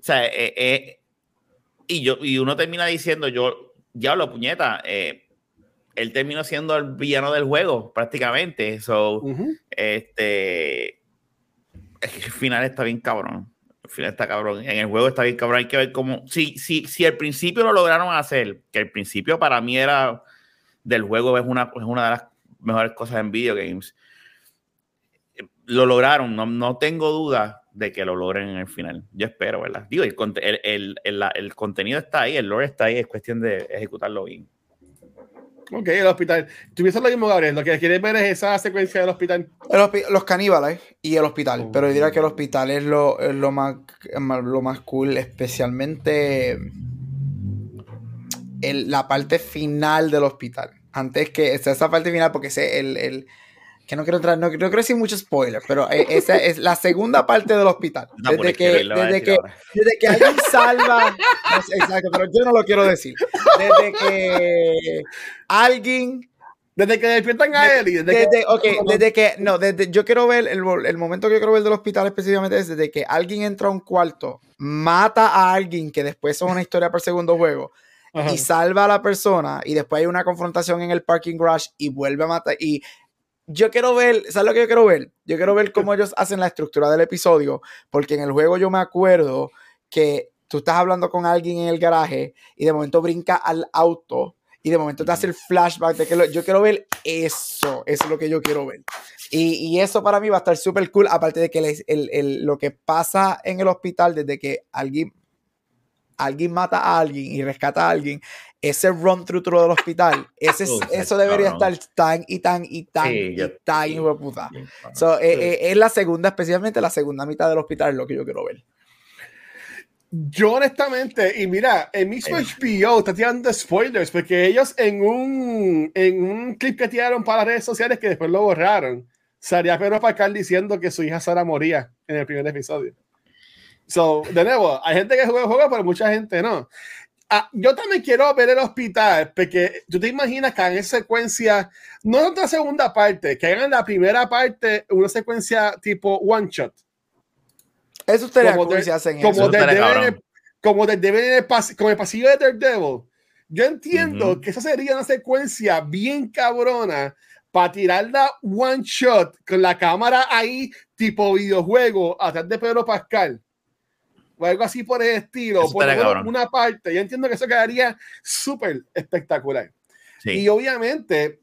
sea, eh, eh, y, yo, y uno termina diciendo, yo, diablo, puñeta, eh, él terminó siendo el villano del juego, prácticamente, so, Ujú. este, es que el final está bien cabrón. El final está cabrón. En el juego está bien cabrón. Hay que ver cómo. Si, si, si al principio lo lograron hacer, que al principio para mí era del juego, es una, es una de las mejores cosas en video games. Lo lograron. No, no tengo duda de que lo logren en el final. Yo espero, ¿verdad? Digo, el, el, el, el- el contenido está ahí, el lore está ahí, es cuestión de ejecutarlo bien. Ok, el hospital. Piensas lo mismo, Gabriel. Lo que quieres ver es esa secuencia del hospital. El los caníbales y el hospital. Oh. Pero yo diría que el hospital es lo, es lo, más, lo más cool, especialmente el- la parte final del hospital. Antes que esa, parte final, porque sé el, el- que no quiero entrar, no, no quiero decir mucho spoiler, pero eh, esa es la segunda parte del hospital. No, Desde que desde que, desde que alguien salva. no sé, exacto, pero yo no lo quiero decir. Desde que alguien Desde que despiertan a él y desde, desde, que. ok, desde que, no, desde, yo quiero ver, el, el momento que yo quiero ver del hospital específicamente es desde que alguien entra a un cuarto, mata a alguien, que después es una historia para el segundo juego, Ajá. y salva a la persona, y después hay una confrontación en el parking garage y vuelve a matar, y yo quiero ver, ¿sabes lo que yo quiero ver? Yo quiero ver cómo ellos hacen la estructura del episodio, porque en el juego yo me acuerdo que tú estás hablando con alguien en el garaje y de momento brinca al auto y de momento te hace el flashback de que lo- yo quiero ver eso, eso es lo que yo quiero ver. Y, y eso para mí va a estar súper cool, aparte de que el- el- lo que pasa en el hospital desde que alguien, alguien mata a alguien y rescata a alguien, ese run through through del hospital, ese, es- Oh, eso debería estar tan y tan y tan Sí, y yo- tan sí. hijo de puta. Bien. So, eh, Sí. eh, es la segunda, especialmente la segunda mitad del hospital, es lo que yo quiero ver. Yo honestamente, y mira, el mismo Eh. HBO está tirando spoilers porque ellos en un, en un clip que tiraron para las redes sociales que después lo borraron, salía Pedro Pascal diciendo que su hija Sara moría en el primer episodio. So, de nuevo, hay gente que juega el juego, pero mucha gente no. Ah, yo también quiero ver el hospital, porque tú te imaginas que hagan secuencia, no en otra segunda parte, que hagan la primera parte, una secuencia tipo one shot Eso estaría Como de- si hacen como eso. de- como en el pas- como el pasillo de Daredevil. Yo entiendo Ujú. que esa sería una secuencia bien cabrona para tirarla one shot con la cámara ahí, tipo videojuego, atrás de Pedro Pascal. O algo así por el estilo. Por una parte. Yo entiendo que eso quedaría súper espectacular. Sí. Y obviamente,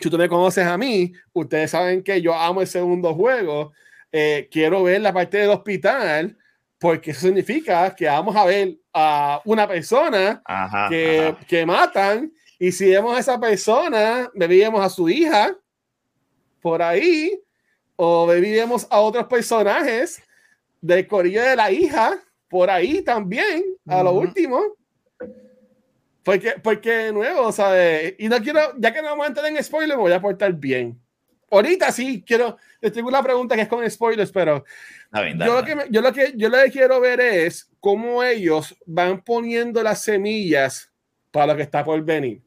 si tú me conoces a mí, ustedes saben que yo amo el segundo juego. Eh, quiero ver la parte del hospital, porque eso significa que vamos a ver a una persona Ajá, que, ajá. que matan. Y si vemos a esa persona, bebíamos a su hija por ahí, o bebíamos a otros personajes del corillo de la hija por ahí también, a lo Ujú. último. Porque, porque nuevo, ¿sabes? Y no quiero, ya que no vamos a entrar en spoilers, me voy a portar bien. Ahorita sí, quiero, les tengo una pregunta que es con spoilers, pero bien, yo lo, que me- yo, lo que, yo lo que quiero ver es cómo ellos van poniendo las semillas para lo que está por venir.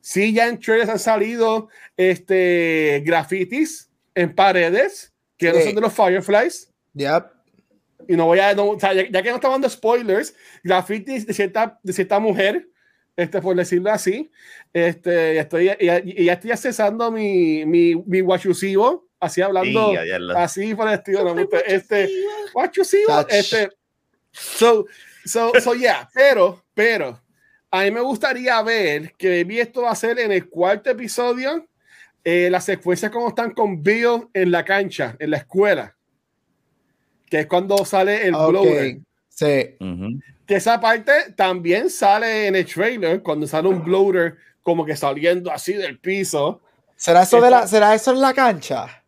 Sí, ya en trailers han salido este, grafitis en paredes que no Sí. son de los Fireflies. Yep. Y no voy a, no, o sea, ya, ya que no estamos dando spoilers, grafitis de cierta, de cierta mujer, este, por decirlo así. Este, estoy, y, y ya estoy accesando mi, mi, mi guachusivo, así hablando, Sí, ya- ya así por el estilo. no este, guachusivo, Touch. este. So, so, so, yeah, pero, pero, a mí me gustaría ver que vi esto va a ser en el cuarto episodio, eh, las secuencias como están con Bill en la cancha, en la escuela, que es cuando sale el Ok. blower. Sí. Que esa parte también sale en el trailer, cuando sale un bloater como que saliendo así del piso. ¿Será eso, de la, ¿Será eso en la cancha?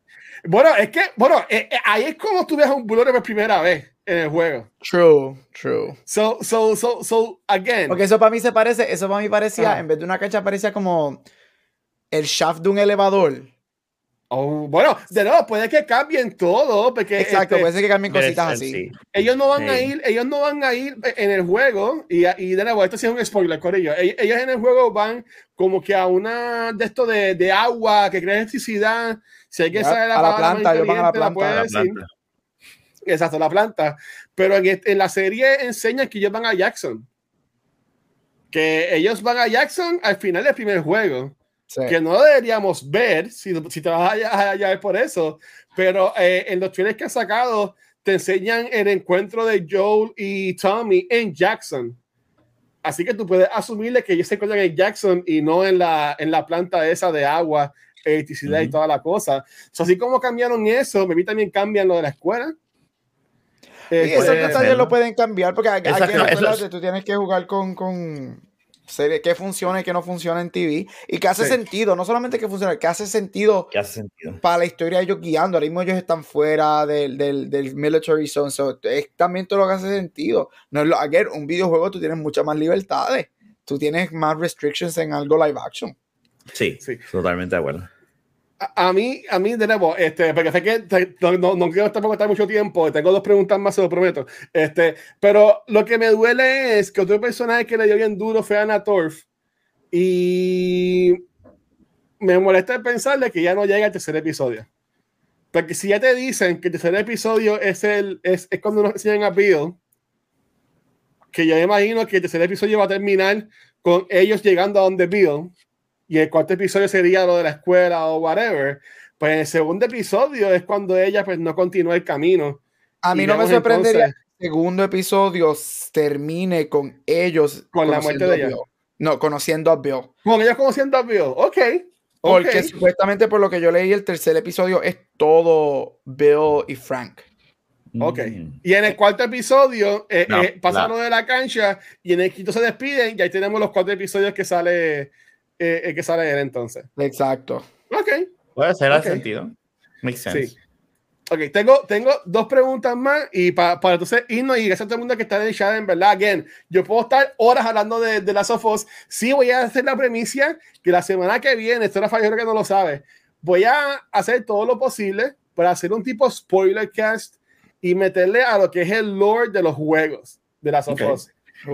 Bueno, es que, bueno, eh, eh, ahí es como tú ves a un Blu-ray por primera vez en el juego. True, true. So, so, so, so, again. Porque eso para mí se parece, eso para mí parecía, en vez de una cancha, parecía como el shaft de un elevador. Oh, bueno, de nuevo, puede que cambien todo, porque Exacto, este, puede ser que cambien cositas así. sí. ellos no van a ir, ellos no van a ir en el juego, y, y de nuevo, esto sí es un spoiler, Corillo. Ellos, ellos en el juego van como que a una de esto de, de agua que crea electricidad. Si hay que Ya, saber a la planta, ellos van a la la decir. planta. Exacto, la planta. Pero en, este- en la serie enseñan que ellos van a Jackson. Que ellos van a Jackson al final del primer juego. Sí. Que no deberíamos ver si, si te vas a, a- a ver por eso. Pero eh, en los trailers que han sacado, te enseñan el encuentro de Joel y Tommy en Jackson. Así que tú puedes asumirle que ellos se encuentran en Jackson y no en la, en la planta esa de agua, electricidad y Ujú. toda la cosa. So, así como cambiaron eso, me vi también cambian lo de la escuela. Eh, Y esos puede detalles lo pueden cambiar porque aquí, tú tienes que jugar con, con series que funciona y que no funciona en TV y que hace Sí. sentido, no solamente que funciona, que hace sentido Que hace sentido. para la historia de ellos guiando. Ahora mismo ellos están fuera del, del, del military zone, so, es también todo lo que hace sentido. No es lo, again, un videojuego tú tienes muchas más libertades, tú tienes más restrictions en algo live action. Sí, Sí. totalmente de acuerdo. A, mí, a mí, de nuevo, este, porque sé que te- no, no, quiero tampoco estar mucho tiempo, tengo dos preguntas más, se lo prometo. Este, pero lo que me duele es que otro personaje que le dio bien duro fue Anna Torf. Y me molesta pensarle que ya no llega el tercer episodio. Porque si ya te dicen que el tercer episodio es, el, es, es cuando nos enseñan a Bill, que yo imagino que el tercer episodio va a terminar con ellos llegando a donde Bill y el cuarto episodio sería lo de la escuela o whatever, pues en el segundo episodio es cuando ella pues no continúa el camino. A mí no me sorprendería entonces- que el segundo episodio termine con ellos Con la muerte de ella. Bill. No, conociendo a Bill. Con ellos conociendo a Bill, ok. Porque ok. supuestamente por lo que yo leí, el tercer episodio es todo Bill y Frank. Ok. Mm. Y en el cuarto episodio eh, No, eh, pasa la- lo de la cancha y en el quinto se despiden y ahí tenemos los cuatro episodios que sale eh, eh, que sale él entonces. Exacto. Ok. Puede ser, Ok. hace sentido. Makes sense. Sí. Ok, tengo, tengo dos preguntas más y pa- para entonces irnos y gracias a todo el mundo que está en el chat, en verdad, again, yo puedo estar horas hablando de, de las Sofos. Sí, voy a hacer la premisa que la semana que viene, esto era Fallero que no lo sabe, voy a hacer todo lo posible para hacer un tipo spoiler cast y meterle a lo que es el lore de los juegos de las Ok.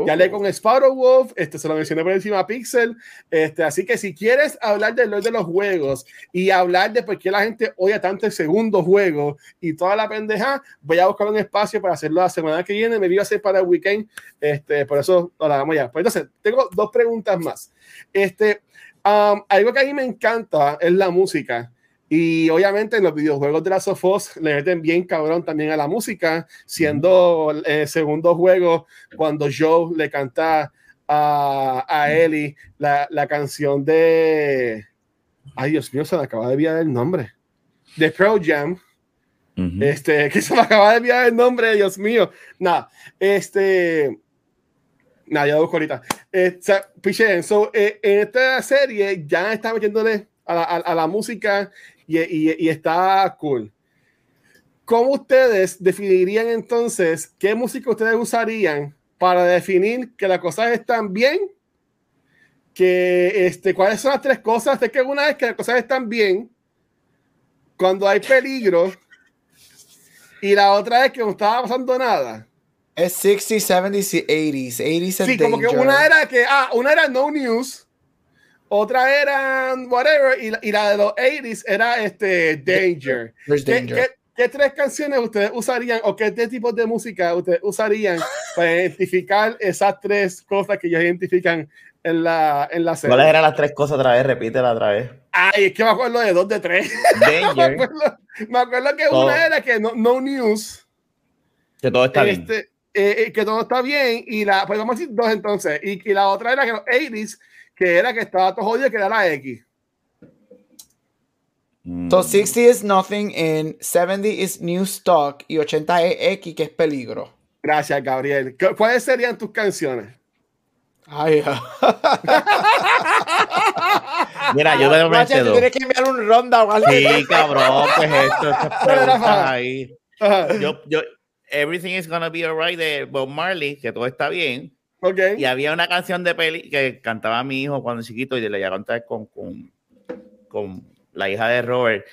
Ya hablé con Sparrow Wolf, este, se lo mencioné por encima a Pixel. Este, así que si quieres hablar del lore de los juegos y hablar de por qué la gente odia tanto el segundo juego y toda la pendeja, voy a buscar un espacio para hacerlo la semana que viene. Me iba a hacer para el weekend. Este, por eso lo hagamos ya. Pues entonces, tengo dos preguntas más. Este, um, algo que a mí me encanta es la música. Y obviamente en los videojuegos de la Sofos le meten bien cabrón también a la música, siendo el segundo juego cuando Joe le canta a, a Ellie la, la canción de. Ay, Dios mío, se me acaba de enviar el nombre. De Pro Jam. Ujú. Este, *laughs* que se me acaba de enviar el nombre, Dios mío. Nada, este. Nada, ya lo busco ahorita. Eh, so, eh, en esta serie ya está metiéndole a la, a- a la música y, y- y está cool. ¿Cómo ustedes definirían entonces qué música ustedes usarían para definir que las cosas están bien? Que, este, ¿Cuáles son las tres cosas? Es que una vez que las cosas están bien, cuando hay peligro, y la otra es que no estaba pasando nada. Es 60, 70s y 80s. 80s Sí, es como que una era que, ah, una era no news, otra era whatever, y la, y la de los 80s era este danger. There's ¿Qué, danger. qué- qué tres canciones ustedes usarían o qué tipos de música ustedes usarían para identificar esas tres cosas que ellos identifican en la, en la serie? ¿Cuáles eran las tres cosas otra vez? Repítela otra vez. Ay, es que me acuerdo de dos de tres. *laughs* me, Danger, acuerdo, me acuerdo que Todo. una era que no, no news. que todo está bien. este, eh, eh, que todo está bien y la pues vamos a decir dos entonces y, y la otra era que los 80s que era que estaba todo jodido que era la X Mm. So 60 is nothing, and 70 is new stock, y 80 es X, que es peligro. gracias Gabriel ¿Qué- ¿cuáles serían tus canciones? Ay, *laughs* Mira, yo Guacha, ponerte tú tienes que enviar un ronda o algo. Sí, cabrón, pues esto, estas *laughs* preguntas ahí. Yo, yo, Everything is gonna be alright de Bob Marley, que todo está bien. Ok. Y había una canción de peli que cantaba mi hijo cuando chiquito y le iba a cantar con, con, con la hija de Robert.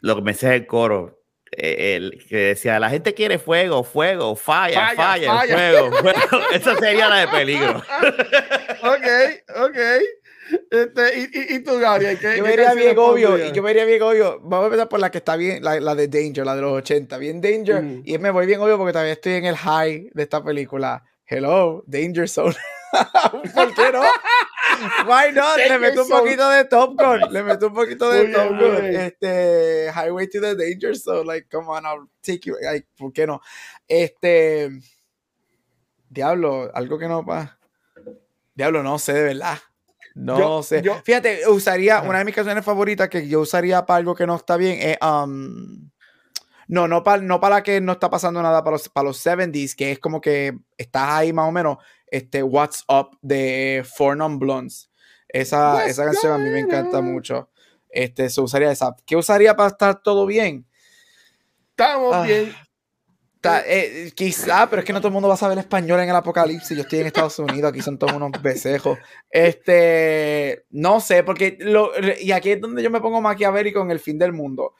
Lo que me sé es el coro. eh, el, que decía, la gente quiere fuego, fuego, falla, Falla, falla, falla". fuego, fuego. *laughs* Eso sería la de peligro. *laughs* ok, ok. Este, y, y, y tú, Gabriel, ¿qué, Yo qué vería bien obvio, y yo vería bien obvio. Vamos a empezar por la que está bien, la, la de Danger, la de los 80. Bien Danger. Mm. Y me voy bien obvio porque todavía estoy en el high de esta película. Hello, Danger Zone. *laughs* ¿Por qué no? Why not? Le meto un poquito de Top Gun. Le meto un poquito de Muy Top Gun. bien. Este, Highway to the Danger Zone. Like, come on, I'll take you. Like, ¿por qué no? Este. Diablo, algo que no pasa. Diablo, no sé, de verdad. No Yo- sé. yo- Fíjate, usaría una de mis canciones favoritas que yo usaría para algo que no está bien. Es, um, no, no para no para que no está pasando nada para los, para los 70s, que es como que estás ahí más o menos. Este, What's Up de Four Non Blondes. Esa, esa canción a mí me encanta mucho. Este, se usaría esa. ¿Qué usaría para estar todo bien? Estamos Ah. bien. Ta- eh, quizá, pero es que no todo el mundo va a saber español en el apocalipsis. Yo estoy en Estados Unidos, aquí son todos unos becejos. Este, no sé, porque lo, y aquí es donde yo me pongo maquiavélico en el fin del mundo.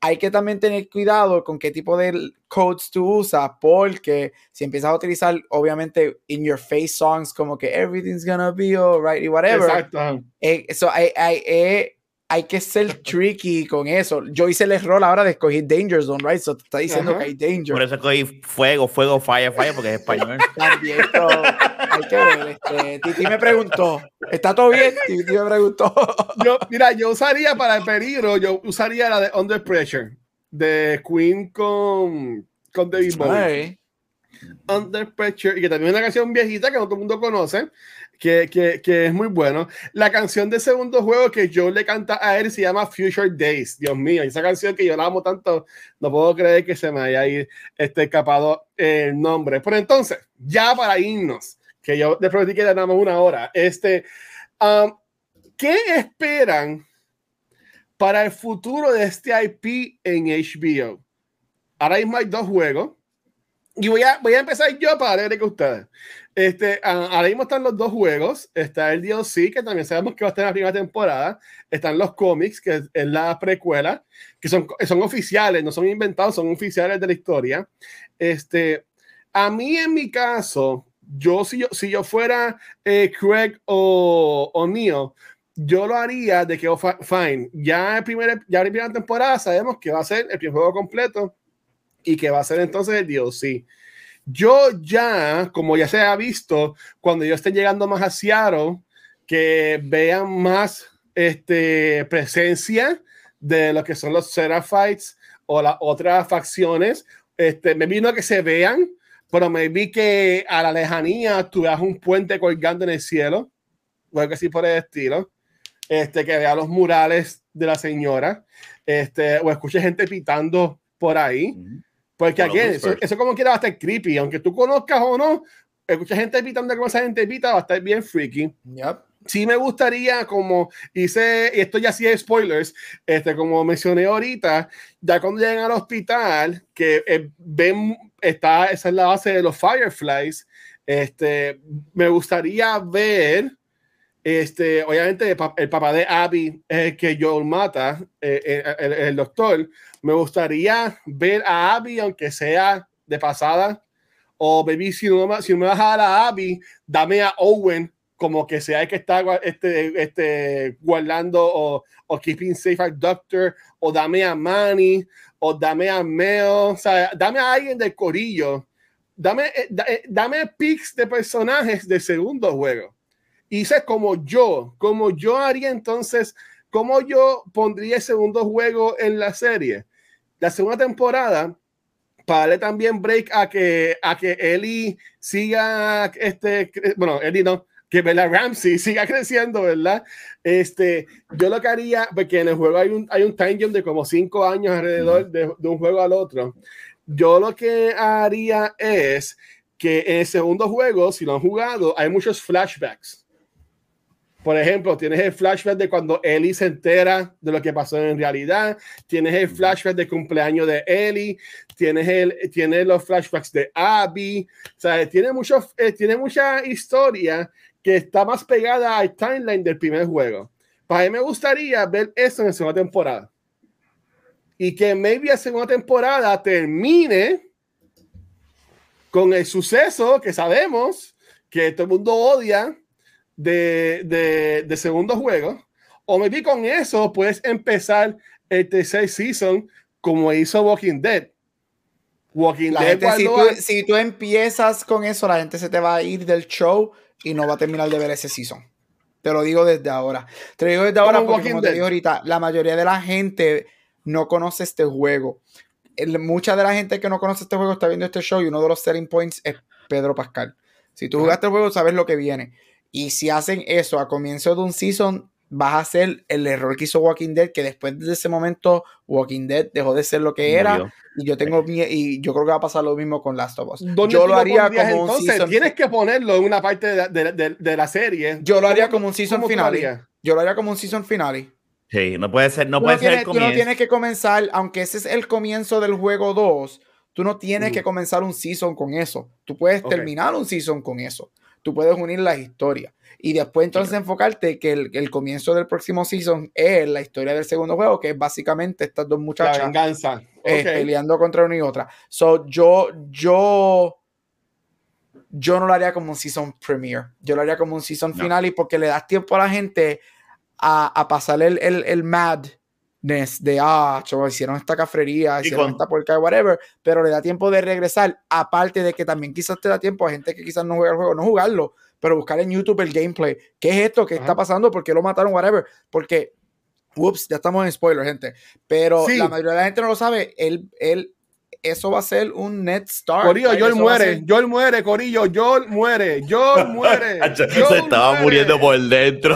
Hay que también tener cuidado con qué tipo de codes tú usas, porque si empiezas a utilizar, obviamente, in your face songs como que everything's gonna be alright y whatever, Exacto. ajá. eh, eso hay, hay, eh, hay que ser *laughs* tricky con eso. Yo hice el error ahora de escoger Danger Zone, right? So te está diciendo Ajá. que hay danger. Por eso cogí fuego, fuego, falla, falla, porque es español. *laughs* También, so, hay que ver. Este, Titi me preguntó, ¿está todo bien? Titi me preguntó. *laughs* Yo, mira, yo usaría para el peligro, yo usaría la de Under Pressure de Queen con, con David Bowie. Under Pressure, y que también es una canción viejita que no todo el mundo conoce, que, que, que es muy bueno. La canción de segundo juego que Joe le canta a él se llama Future Days. Dios mío, esa canción que yo la amo tanto, no puedo creer que se me haya este, escapado el nombre. Pero entonces, ya para irnos, que yo le prometí que le damos una hora, este, um, ¿qué esperan para el futuro de este IP en HBO? Ahora mismo hay dos juegos. Y voy a, voy a empezar yo para leer que ustedes. Este, ah, ahora mismo están los dos juegos. Está el DLC, que también sabemos que va a estar en la primera temporada. Están los cómics, que es, la precuela, que son, son oficiales, no son inventados, son oficiales de la historia. Este, a mí, en mi caso, yo si yo, si yo fuera eh, Craig o, o Neo, yo lo haría de que, oh, fi- fine, ya en, primera, ya en primera temporada sabemos que va a ser el primer juego completo y que va a ser entonces el DLC. Yo ya, como ya se ha visto, cuando yo esté llegando más a Seattle, que vean más este, presencia de lo que son los Seraphites o las otras facciones. Este, me vino que se vean, pero me vi que a la lejanía tú veas un puente colgando en el cielo, o algo así por el estilo. Este, que vea los murales de la señora, este, o escuche gente pitando por ahí. Los aquí, eso, eso como quiera va a estar creepy, aunque tú conozcas o no, escucha gente pitando como esa gente pita, va a estar bien freaky. yep. Sí me gustaría, como hice, y esto ya sí es spoilers, este, como mencioné ahorita, ya cuando llegan al hospital, que eh, ven, está, esa es la base de los Fireflies, este, me gustaría ver, este, obviamente el, pa- el papá de Abby es el que Joel mata, eh, eh, el, doctor, me gustaría ver a Abby, aunque sea de pasada, o baby, si no, si no me vas a dar Abby, dame a Owen como que sea el que está este, este, guardando o, keeping safe al doctor, o dame a Manny, o dame a Mel, o sea, dame a alguien del corillo, dame, eh, eh, dame pics de personajes del segundo juego. Y sé como yo, como yo haría entonces, como yo pondría el segundo juego en la serie. La segunda temporada, para darle también break a que, a que Ellie siga, este, bueno, Ellie no, que Bella Ramsey siga *laughs* creciendo, ¿verdad? Este, yo lo que haría, porque en el juego hay un, hay un time jump de como cinco años alrededor de, de un juego al otro. Yo lo que haría es que en el segundo juego, si lo han jugado, hay muchos flashbacks. Por ejemplo, tienes el flashback de cuando Ellie se entera de lo que pasó en realidad, tienes el flashback de cumpleaños de Ellie, tienes, el, tienes los flashbacks de Abby, o sea, tiene, mucho, eh, tiene mucha historia que está más pegada al timeline del primer juego. Para mí me gustaría ver eso en la segunda temporada. Y que maybe la segunda temporada termine con el suceso que sabemos que todo el mundo odia de, de, de segundo juego. O maybe con eso puedes empezar el tercer season como hizo Walking Dead. Walking Dead. si, tú, si tú empiezas con eso, la gente se te va a ir del show y no va a terminar de ver ese season. Te lo digo desde ahora. Te lo digo desde ahora porque, como te digo ahorita, la mayoría de la gente no conoce este juego. mucha de la gente que no conoce este juego está viendo este show y uno de los selling points es Pedro Pascal. Si tú jugaste el juego, sabes lo que viene. Y si hacen eso a comienzo de un season, vas a hacer el error que hizo Walking Dead, que después de ese momento Walking Dead dejó de ser lo que era. Y yo tengo y yo creo que va a pasar lo mismo con Last of Us. Yo lo haría como un season tienes que ponerlo en una parte de, de, de, la serie. Yo lo haría como un season final. Yo lo haría como un season final. Sí, no puede ser, no puede ser Tú no tienes que comenzar, aunque ese es el comienzo del juego 2, tú no tienes que comenzar un season con eso. Tú puedes terminar un season con eso. Tú puedes unir las historias. Y después entonces enfocarte que el, el, comienzo del próximo season es la historia del segundo juego, que es básicamente estas dos muchachas venganza. Eh, peleando contra una y otra. So, yo, yo, yo no lo haría como un season premiere. Yo lo haría como un season final y porque le das tiempo a la gente a, a pasar el, el, el madness de, ah, hicieron esta cafrería, hicieron esta porca, whatever, pero le da tiempo de regresar, aparte de que también quizás te da tiempo a gente que quizás no juega el juego, no jugarlo, pero buscar en YouTube el gameplay. ¿Qué es esto? ¿Qué está pasando? ¿Por qué lo mataron? Whatever. Porque, ups, ya estamos en spoiler, gente. Pero la mayoría de la gente no lo sabe. Él, él, eso va a ser un net start. Corillo, Joel muere, Joel muere, Corillo, Joel muere, Joel *laughs* muere. Se estaba muriendo por *laughs* dentro.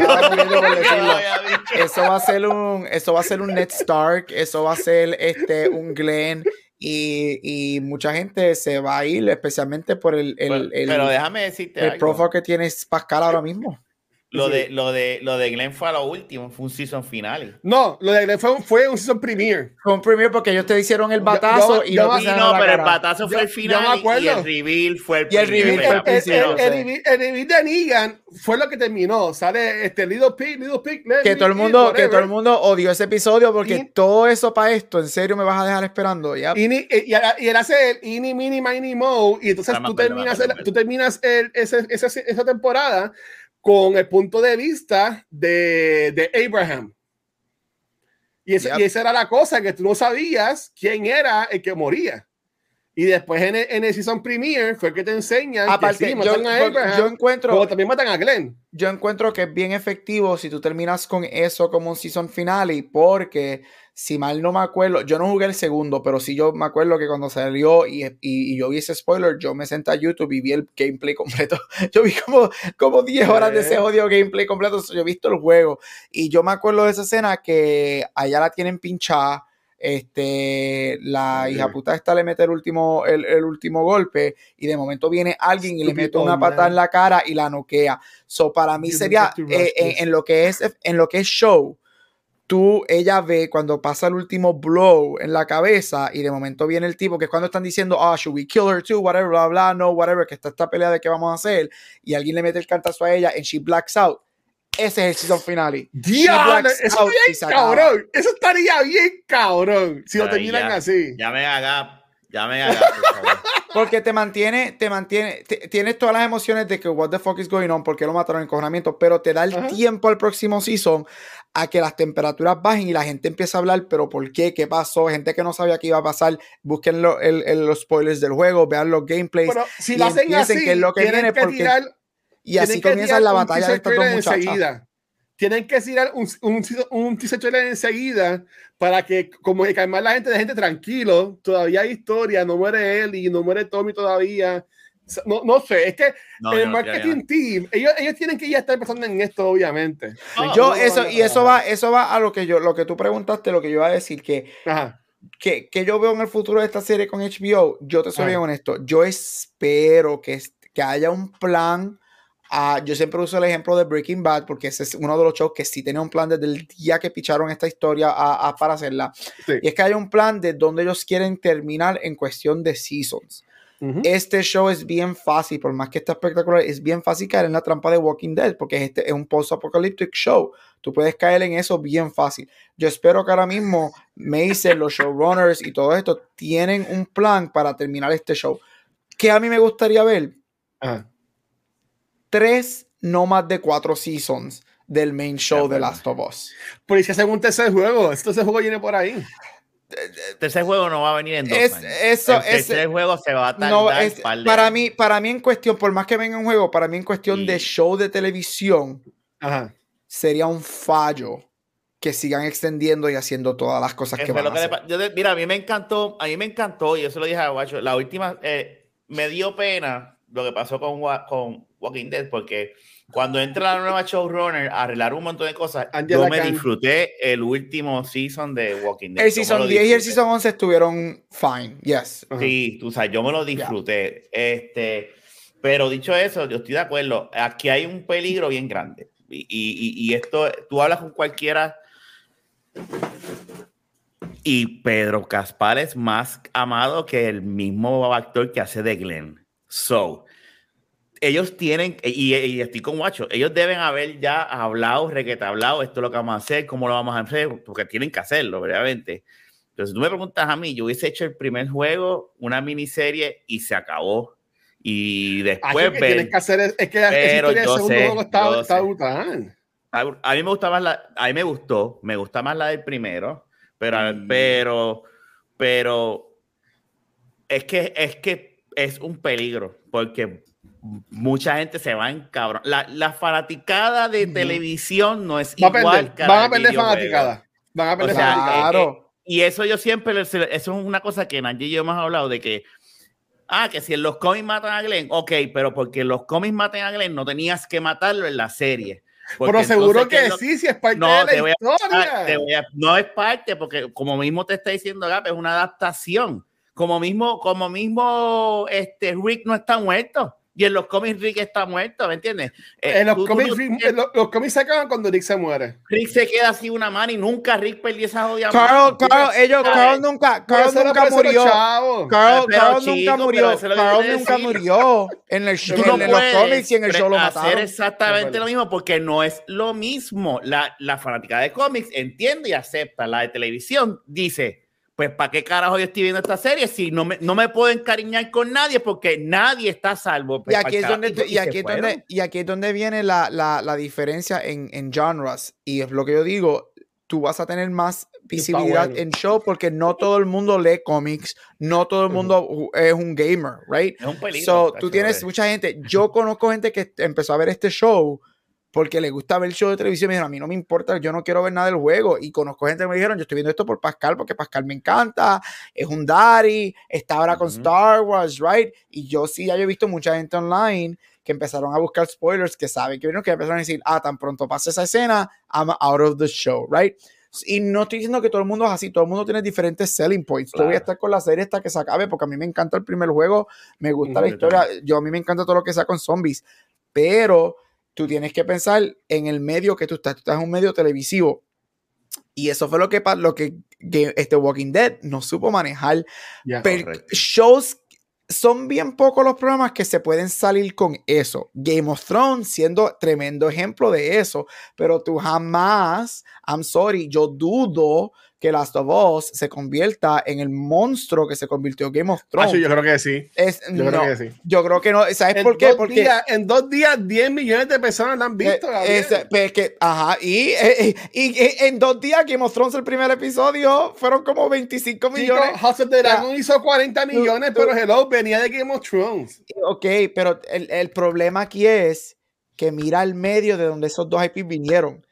eso va a ser un, eso va a ser un Ned Stark, eso va a ser este un Glenn y, mucha gente se va a ir, especialmente por el, el, pero, déjame decirte el profile que tienes Pascal ahora mismo. Lo, de, lo, de, lo de Glenn fue a lo último, fue un season final. No, lo de Glenn fue, fue un season premiere. Fue un premiere porque ellos te hicieron el batazo y no, no pero el batazo fue el final y el reveal fue el, y el reveal fue el, principio. El, reveal de Negan fue lo que terminó. Sale este Little Pig, Little Pig. Que todo el mundo, que todo el mundo odió ese episodio porque todo eso para esto, en serio me vas a dejar esperando. ya Y, y, y, él hace el Ini, Mini, Mini, Mo y entonces tú terminas, tú terminas esa, esa temporada con el punto de vista de, de Abraham. Y, y, esa era la cosa, que tú no sabías quién era el que moría. Y después en el, en el season premiere fue que te enseñan Aparte, que yo, a Abraham, yo encuentro, también matan a Glenn. Yo encuentro que es bien efectivo si tú terminas con eso como un season finale, porque si mal no me acuerdo, yo no jugué el segundo, pero sí yo me acuerdo que cuando salió y, y, yo vi ese spoiler, yo me senté a YouTube y vi el gameplay completo. *laughs* Yo vi como, como 10 horas de ese odio gameplay completo, yo he visto el juego. Y yo me acuerdo de esa escena que allá la tienen pinchada. Este, la hija puta esta le mete el último, el, el, último golpe y de momento viene alguien y le mete una patada en la cara y la noquea. So, para mí sería eh, en, en, lo que es, en lo que es show, tú, ella ve cuando pasa el último blow en la cabeza y de momento viene el tipo que es cuando están diciendo, ah, should we kill her too, whatever, bla, bla, no, whatever, que está esta pelea de qué vamos a hacer y alguien le mete el cantazo a ella y she blacks out. Ese es el season finale. Diablo, eso, bien cabrón. eso estaría bien cabrón si lo terminan así. Ya me haga, ya me haga. Porque te mantiene, te mantiene, tienes todas las emociones de que what the fuck is going on, porque lo mataron en encojonamiento, pero te da el tiempo al próximo season a que las temperaturas bajen y la gente empieza a hablar, pero ¿por qué? ¿Qué pasó? Gente que no sabía qué iba a pasar, busquen los spoilers del juego, vean los gameplays. Pero si lo hacen así, que es lo que viene porque, y así comienza la batalla de estas dos muchachas tienen que tirar un, un, un enseguida para que, como que calmar la gente de gente tranquilo, todavía hay historia, no muere él y no muere Tommy todavía. No, no sé, es que el marketing team, ellos, ellos tienen que ya estar pensando en esto, obviamente. yo, eso, y eso va, eso va a lo que yo, lo que tú preguntaste, lo que yo iba a decir, que, que, que, yo veo en el futuro de esta serie con HBO, yo te soy bien honesto, yo espero que, que haya un plan Ah, yo siempre uso el ejemplo de Breaking Bad porque ese es uno de los shows que sí tenía un plan desde el día que picharon esta historia a, a- para hacerla. Sí. Y es que hay un plan de donde ellos quieren terminar en cuestión de seasons. Ujú. Este show es bien fácil, por más que está espectacular, es bien fácil caer en la trampa de Walking Dead, porque este es un post-apocalyptic show. Tú puedes caer en eso bien fácil. Yo espero que ahora mismo Mason, los showrunners y todo esto tienen un plan para terminar este show. Que a mí me gustaría ver Ajá. Tres, no más de cuatro seasons del main show de. Last of Us. Pero y si hacen un tercer juego, este tercer juego viene por ahí. El tercer juego no va a venir en dos Es- años. eso- el tercer ese- juego se va a tardar No, es- par de para mí, para mí en cuestión, por más que venga un juego, para mí en cuestión de Sí. show de televisión, Ajá. sería un fallo que sigan extendiendo y haciendo todas las cosas Eso que van a que le hacer. yo te- mira, a mí me encantó, a mí me encantó, y eso lo dije a Guacho, la última, eh, me dio pena lo que pasó con, con Walking Dead, porque cuando entra la nueva showrunner a arreglar un montón de cosas, Angela yo me disfruté el último season de Walking Dead. El season lo 10 y el season 11 estuvieron fine, yes. Sí, tú sabes, yo me lo disfruté. Este, pero dicho eso, yo estoy de acuerdo. Aquí hay un peligro bien grande. Y, y- y- y esto, tú hablas con cualquiera. Y Pedro Caspar es más amado que el mismo actor que hace de Glenn. So, ellos tienen, y, y estoy con Guacho, ellos deben haber ya hablado, requete hablado, esto es lo que vamos a hacer, cómo lo vamos a hacer, porque tienen que hacerlo, obviamente. Pero si tú me preguntas a mí, yo hubiese hecho el primer juego, una miniserie y se acabó. Y después lo que tienes que hacer es, es que la esa Pero historia del segundo sé, juego está, está brutal. A, a mí me gusta más la, a mí me gustó, me gusta más la del primero, pero, Mm. pero, pero es que es que es un peligro porque mucha gente se va en cabrón. La, la fanaticada de televisión no es Va a igual la van a perder fanaticada. Van a O perder sea, fanaticada. Claro. eh, eh, y eso yo siempre, eso es una cosa que Nancy y yo hemos hablado de que, ah, que si en los cómics matan a Glenn, ok, pero porque en los cómics maten a Glenn no tenías que matarlo en la serie. Porque Pero seguro entonces, ¿qué que lo- sí, si es parte No, de te la voy a- historia. Te voy a- no es parte, porque como mismo te está diciendo Gap, es una adaptación. Como mismo, como mismo este Rick no está muerto. Y en los cómics Rick está muerto, ¿me entiendes? Eh, en los, tú- tú cómics, no- Rick- en los, los cómics se acaban cuando Rick se muere. Rick se queda así una mano y nunca Rick perdió esa jodida Carl, mano. Carl, ellos. Carl nunca, Carl nunca los murió. Carl, Pero, Carl chico, nunca murió. Carl nunca murió. En, el, *laughs* Tú en, no en los puedes cómics y en el show lo hacer mataron. exactamente De lo mismo porque no es lo mismo. La, la fanática de cómics entiende y acepta. La de televisión dice, pues ¿para qué carajo yo estoy viendo esta serie si no me, no me puedo encariñar con nadie porque nadie está a salvo? Pues, Y aquí, es donde, y, aquí es donde, y aquí es donde viene la, la, la diferencia en, en genres. Y es lo que yo digo, tú vas a tener más visibilidad en show porque no todo el mundo lee cómics, no todo el mundo es un gamer, right? Es un peligro. So, tú tienes mucha gente. Yo conozco gente que empezó a ver este show porque le gusta ver el show de televisión. Me dijeron, a mí no me importa, yo no quiero ver nada del juego. Y conozco gente que me dijeron, yo estoy viendo esto por Pascal porque Pascal me encanta, es un daddy, está ahora con. Star Wars, right? Y yo sí, ya yo he visto mucha gente online que empezaron a buscar spoilers, que saben que vieron que empezaron a decir, ah, tan pronto pasa esa escena, I'm out of the show, right? Y no estoy diciendo que todo el mundo es así, todo el mundo tiene diferentes selling points. Yo voy a estar con la serie hasta que se acabe, porque a mí me encanta el primer juego, me gusta la historia, yo a mí me encanta todo lo que sea con zombies, pero tú tienes que pensar en el medio que tú estás, tú estás en un medio televisivo. Y eso fue lo que, lo que, que este Walking Dead no supo manejar. Correcto. shows son bien pocos los programas que se pueden salir con eso. Game of Thrones siendo tremendo ejemplo de eso, pero tú jamás, I'm sorry, yo dudo que Last of Us se convierta en el monstruo que se convirtió Game of Ah, Thrones. sí, yo creo que sí. Es- Yo no, creo que sí. yo creo que no. ¿Sabes En por qué? Porque días- en dos días, 10 millones de personas la han eh, visto. Ese- pues que, ajá, y, eh, eh, y, eh, en dos días Game of Thrones el primer episodio fueron como 25 Chico, millones. House of the Dragon hizo 40 millones, tú- pero hello, venía de Game of Thrones. Ok, pero el, el problema aquí es que mira el medio de donde esos dos IP vinieron.